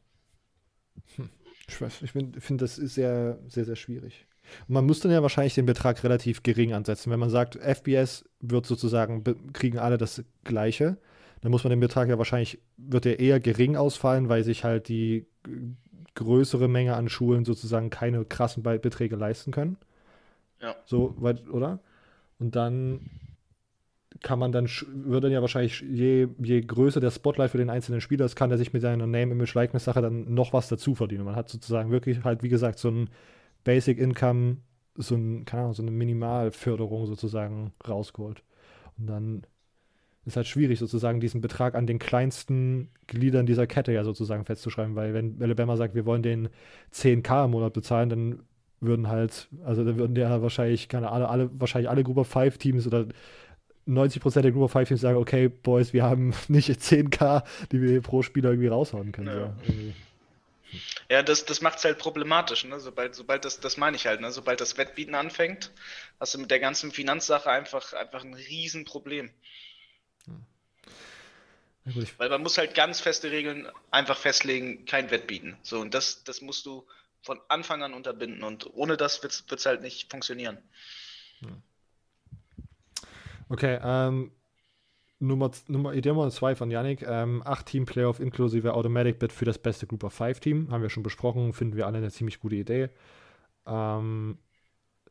Hm. Ich ich finde, das ist sehr, sehr, sehr schwierig. Man muss dann ja wahrscheinlich den Betrag relativ gering ansetzen. Wenn man sagt, FBS wird sozusagen, kriegen alle das Gleiche, dann muss man den Betrag ja wahrscheinlich, wird er eher gering ausfallen, weil sich halt die größere Menge an Schulen sozusagen keine krassen Beträge leisten können. Ja. So weit, oder? Und dann kann man dann, wird dann ja wahrscheinlich, je, je größer der Spotlight für den einzelnen Spieler ist, kann er sich mit seiner Name-Image-Likeness-Sache dann noch was dazu verdienen. Man hat sozusagen wirklich halt, wie gesagt, so ein Basic Income, so, ein, keine Ahnung, so eine Minimalförderung sozusagen rausgeholt. Und dann ist halt schwierig, sozusagen diesen Betrag an den kleinsten Gliedern dieser Kette ja sozusagen festzuschreiben, weil wenn Alabama sagt, wir wollen den 10k im Monat bezahlen, dann würden halt, also dann würden ja wahrscheinlich, keine Ahnung, alle, wahrscheinlich alle Group of Five Teams oder 90% der Group of Five Teams sagen, okay, Boys, wir haben nicht 10k, die wir pro Spieler irgendwie raushauen können. Ja, so, ja das, das macht es halt problematisch, ne? Sobald, sobald das, das meine ich halt, ne? Sobald das Wettbieten anfängt, hast du mit der ganzen Finanzsache einfach, einfach ein Riesenproblem. Gut, Weil man muss halt ganz feste Regeln einfach festlegen, kein Wettbieten. So, und das, das musst du von Anfang an unterbinden. Und ohne das wird es halt nicht funktionieren. Okay, ähm, Nummer, Nummer, Idee Nummer zwei von Yannick. Ähm, acht Team Playoff inklusive Automatic Bid für das beste Group of Five Team. Haben wir schon besprochen. Finden wir alle eine ziemlich gute Idee. Ähm,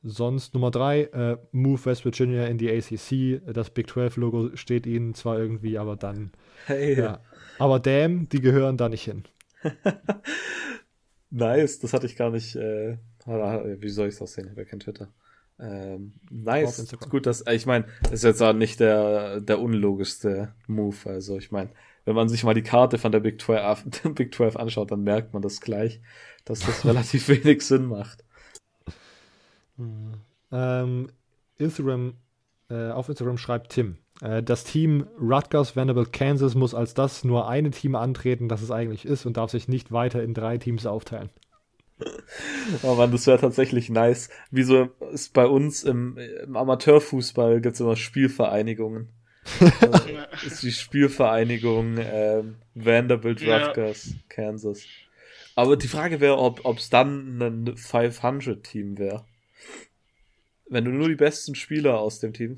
Sonst Nummer drei, äh, Move West Virginia in die ACC. Das Big 12 Logo steht ihnen zwar irgendwie, aber dann. Hey. Ja. Aber damn, die gehören da nicht hin. nice, das hatte ich gar nicht. Äh, wie soll ich es aussehen? Ich habe ja kein Twitter. Ähm, nice. Gut, dass ich meine, ist jetzt auch nicht der, der unlogischste Move. Also ich meine, wenn man sich mal die Karte von der Big 12, Big 12 anschaut, dann merkt man das gleich, dass das relativ wenig Sinn macht. Ähm, Instagram, äh, auf Instagram schreibt Tim, äh, das Team Rutgers Vanderbilt Kansas muss als das nur eine Team antreten, das es eigentlich ist und darf sich nicht weiter in drei Teams aufteilen. Oh Mann, das wäre tatsächlich nice. Wieso ist bei uns im, im Amateurfußball gibt es immer Spielvereinigungen. also, ist die Spielvereinigung äh, Vanderbilt Rutgers ja. Kansas. Aber die Frage wäre, ob es dann ein 500-Team wäre. Wenn du nur die besten Spieler aus dem Team.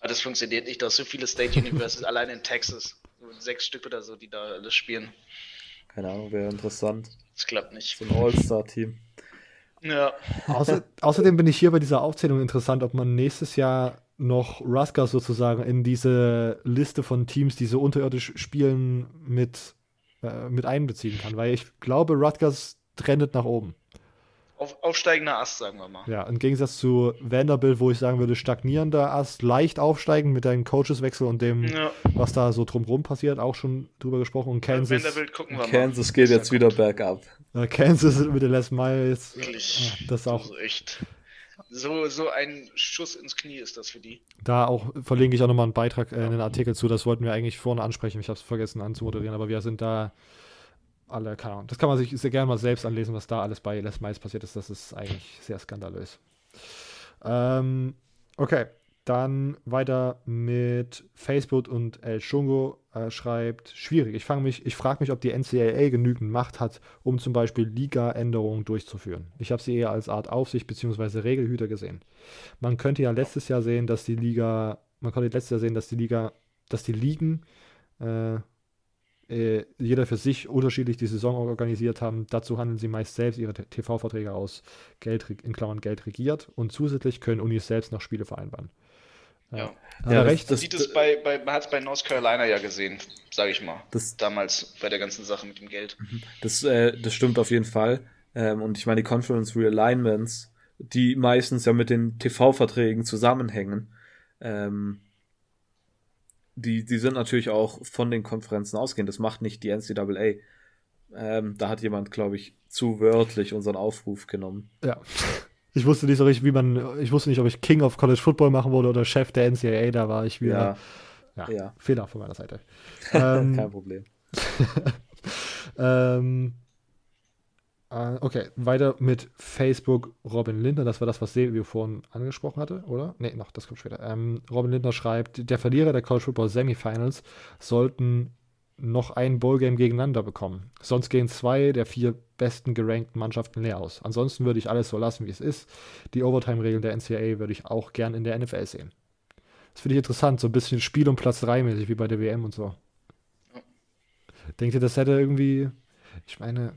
Aber das funktioniert nicht. Hast so viele State Universities allein in Texas. Sechs Stück oder so, die da alles spielen. Keine Ahnung, wäre interessant. Das klappt nicht. So ein All-Star-Team. Ja. Außer, außerdem bin ich hier bei dieser Aufzählung interessant, ob man nächstes Jahr noch Rutgers sozusagen in diese Liste von Teams, die so unterirdisch spielen, mit, äh, mit einbeziehen kann. Weil ich glaube, Rutgers trendet nach oben. Auf, aufsteigender Ast, sagen wir mal. Ja, im Gegensatz zu Vanderbilt, wo ich sagen würde, stagnierender Ast, leicht aufsteigen mit deinem Coacheswechsel und dem, ja. was da so drumherum passiert, auch schon drüber gesprochen. Und Kansas, Vanderbilt gucken wir Kansas mal. geht jetzt wieder bergab. Ja, Kansas mit den letzten Miles. Wirklich. Das auch. Also echt. So, so ein Schuss ins Knie ist das für die. Da auch verlinke ich auch nochmal einen Beitrag, äh, einen Artikel zu. Das wollten wir eigentlich vorne ansprechen. Ich habe es vergessen anzumoderieren, aber wir sind da alle, keine Ahnung. Das kann man sich sehr gerne mal selbst anlesen, was da alles bei Les Miles passiert ist. Das ist eigentlich sehr skandalös. Ähm, okay, dann weiter mit Facebook und El Shungo äh, schreibt, schwierig. Ich, ich frage mich, ob die NCAA genügend Macht hat, um zum Beispiel Liga-Änderungen durchzuführen. Ich habe sie eher als Art Aufsicht bzw. Regelhüter gesehen. Man könnte ja letztes Jahr sehen, dass die Liga, man konnte letztes Jahr sehen, dass die Liga, dass die Ligen äh, äh, jeder für sich unterschiedlich die Saison organisiert haben. Dazu handeln sie meist selbst ihre TV-Verträge aus, Geld, in Klammern Geld regiert und zusätzlich können Unis selbst noch Spiele vereinbaren. Ja, ja, ja recht. Das, sieht es bei, bei, man hat es bei North Carolina ja gesehen, sage ich mal. Das, damals bei der ganzen Sache mit dem Geld. Mhm. Das, äh, das stimmt auf jeden Fall. Ähm, und ich meine, die Conference Realignments, die meistens ja mit den TV-Verträgen zusammenhängen, ähm, die, die sind natürlich auch von den Konferenzen ausgehend. Das macht nicht die NCAA. Ähm, da hat jemand, glaube ich, zu wörtlich unseren Aufruf genommen. Ja. Ich wusste nicht so richtig, wie man, ich wusste nicht, ob ich King of College Football machen wollte oder Chef der NCAA, da war ich wieder. Ja, ja, ja. Fehler von meiner Seite. ähm, Kein Problem. ähm, okay, weiter mit Facebook Robin Lindner. Das war das, was Silvio vorhin angesprochen hatte, oder? Ne, noch, das kommt später. Ähm, Robin Lindner schreibt, der Verlierer der College Football Semifinals sollten noch ein Bowl-Game gegeneinander bekommen. Sonst gehen zwei der vier besten gerankten Mannschaften leer aus. Ansonsten würde ich alles so lassen, wie es ist. Die Overtime-Regeln der NCAA würde ich auch gern in der NFL sehen. Das finde ich interessant, so ein bisschen Spiel um Platz 3 mäßig wie bei der WM und so. Denkt ihr, das hätte irgendwie, ich meine,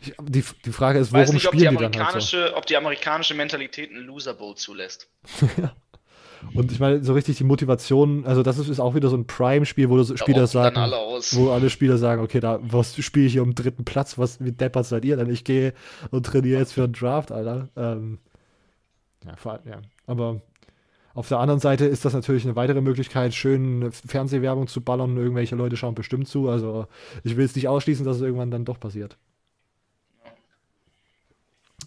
ich, die, die Frage ist, warum nicht, spielen die, die dann halt so? Ob die amerikanische Mentalität einen Loser Bowl zulässt. Und ich meine, so richtig die Motivation, also das ist, ist auch wieder so ein Prime-Spiel, wo so Spieler sagen, alle wo alle Spieler sagen, okay, da was spiele ich hier um dritten Platz, was wie deppert seid ihr denn? Ich gehe und trainiere jetzt für einen Draft, Alter. Ähm, ja, vor allem, ja. Aber auf der anderen Seite ist das natürlich eine weitere Möglichkeit, schön Fernsehwerbung zu ballern. Irgendwelche Leute schauen bestimmt zu. Also ich will es nicht ausschließen, dass es irgendwann dann doch passiert.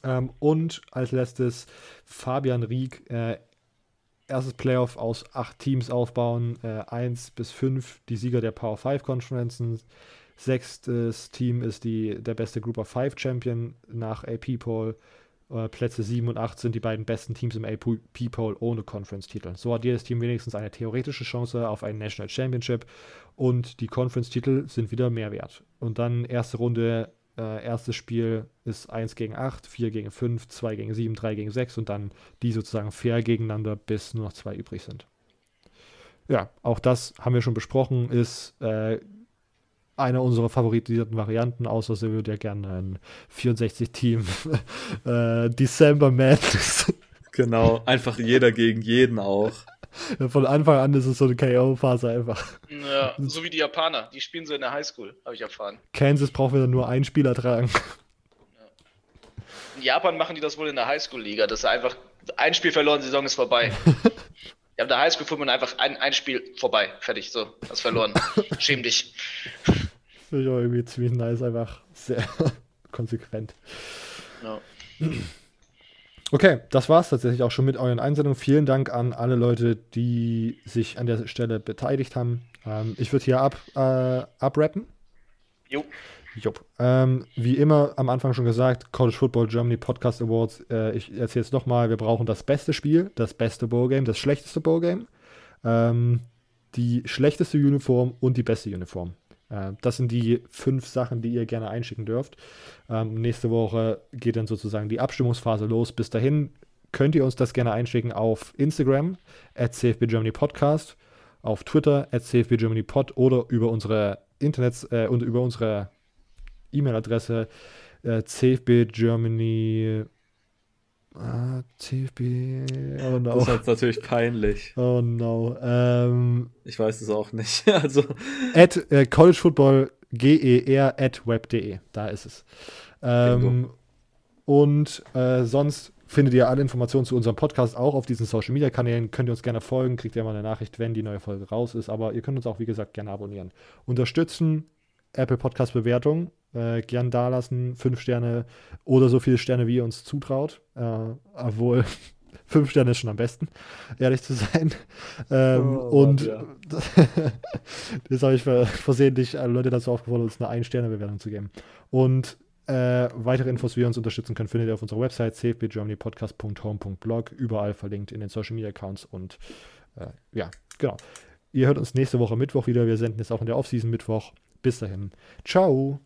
Ähm, und als letztes Fabian Rieck, äh, erstes Playoff aus acht Teams aufbauen, äh, eins bis fünf die Sieger der Power 5 Konferenzen. Sechstes Team ist die, der beste Group of Five Champion nach AP Poll. Äh, Plätze 7 und 8 sind die beiden besten Teams im AP Poll ohne Conference-Titel. So hat jedes Team wenigstens eine theoretische Chance auf einen National Championship und die Conference-Titel sind wieder mehr wert. Und dann erste Runde äh, erstes Spiel ist 1 gegen 8, 4 gegen 5, 2 gegen 7, 3 gegen 6 und dann die sozusagen fair gegeneinander, bis nur noch zwei übrig sind. Ja, auch das haben wir schon besprochen, ist äh, eine unserer favorisierten Varianten, außer sie würde ja gerne ein 64-Team äh, December Madness. Genau, einfach jeder gegen jeden auch. Von Anfang an ist es so eine KO-Phase einfach. Ja, so wie die Japaner, die spielen so in der Highschool, habe ich erfahren. Kansas braucht wieder nur einen Spieler tragen. In Japan machen die das wohl in der Highschool-Liga, dass einfach ein Spiel verloren, die Saison ist vorbei. Ja, in der Highschool man einfach ein, ein Spiel vorbei, fertig, so, hast verloren. Schäm dich. Finde ich auch irgendwie ziemlich nice, einfach sehr konsequent. No. Okay, das war es tatsächlich auch schon mit euren Einsendungen. Vielen Dank an alle Leute, die sich an der Stelle beteiligt haben. Ähm, ich würde hier ab, äh, abrappen. Jo. Jupp. Ähm, wie immer am Anfang schon gesagt, College Football Germany Podcast Awards. Äh, ich erzähle es nochmal: Wir brauchen das beste Spiel, das beste Bowlgame, das schlechteste Bowlgame, ähm, die schlechteste Uniform und die beste Uniform. Äh, das sind die fünf Sachen, die ihr gerne einschicken dürft. Ähm, nächste Woche geht dann sozusagen die Abstimmungsphase los. Bis dahin könnt ihr uns das gerne einschicken auf Instagram, at Podcast, auf Twitter, at CFBGermanyPod oder über unsere Internets äh, und über unsere E-Mail-Adresse äh, CFBGermany Ah, TFB. Oh no. Das ist natürlich peinlich. Oh no. Ähm, ich weiß es auch nicht. also. At äh, College Football GER at web.de. Da ist es. Ähm, und äh, sonst findet ihr alle Informationen zu unserem Podcast auch auf diesen Social Media Kanälen. Könnt ihr uns gerne folgen, kriegt ihr mal eine Nachricht, wenn die neue Folge raus ist. Aber ihr könnt uns auch, wie gesagt, gerne abonnieren. Unterstützen, Apple Podcast Bewertung äh, gern dalassen. Fünf Sterne oder so viele Sterne, wie ihr uns zutraut. Äh, obwohl fünf Sterne ist schon am besten, ehrlich zu sein. Ähm, oh, und ja. das habe ich versehentlich alle Leute dazu aufgefordert, uns eine Ein-Sterne-Bewertung zu geben. Und äh, weitere Infos, wie ihr uns unterstützen könnt, findet ihr auf unserer Website cfbgermanypodcast.home.blog, überall verlinkt in den Social Media Accounts und äh, ja, genau. Ihr hört uns nächste Woche Mittwoch wieder. Wir senden jetzt auch in der Offseason Mittwoch. Bis dahin. Ciao.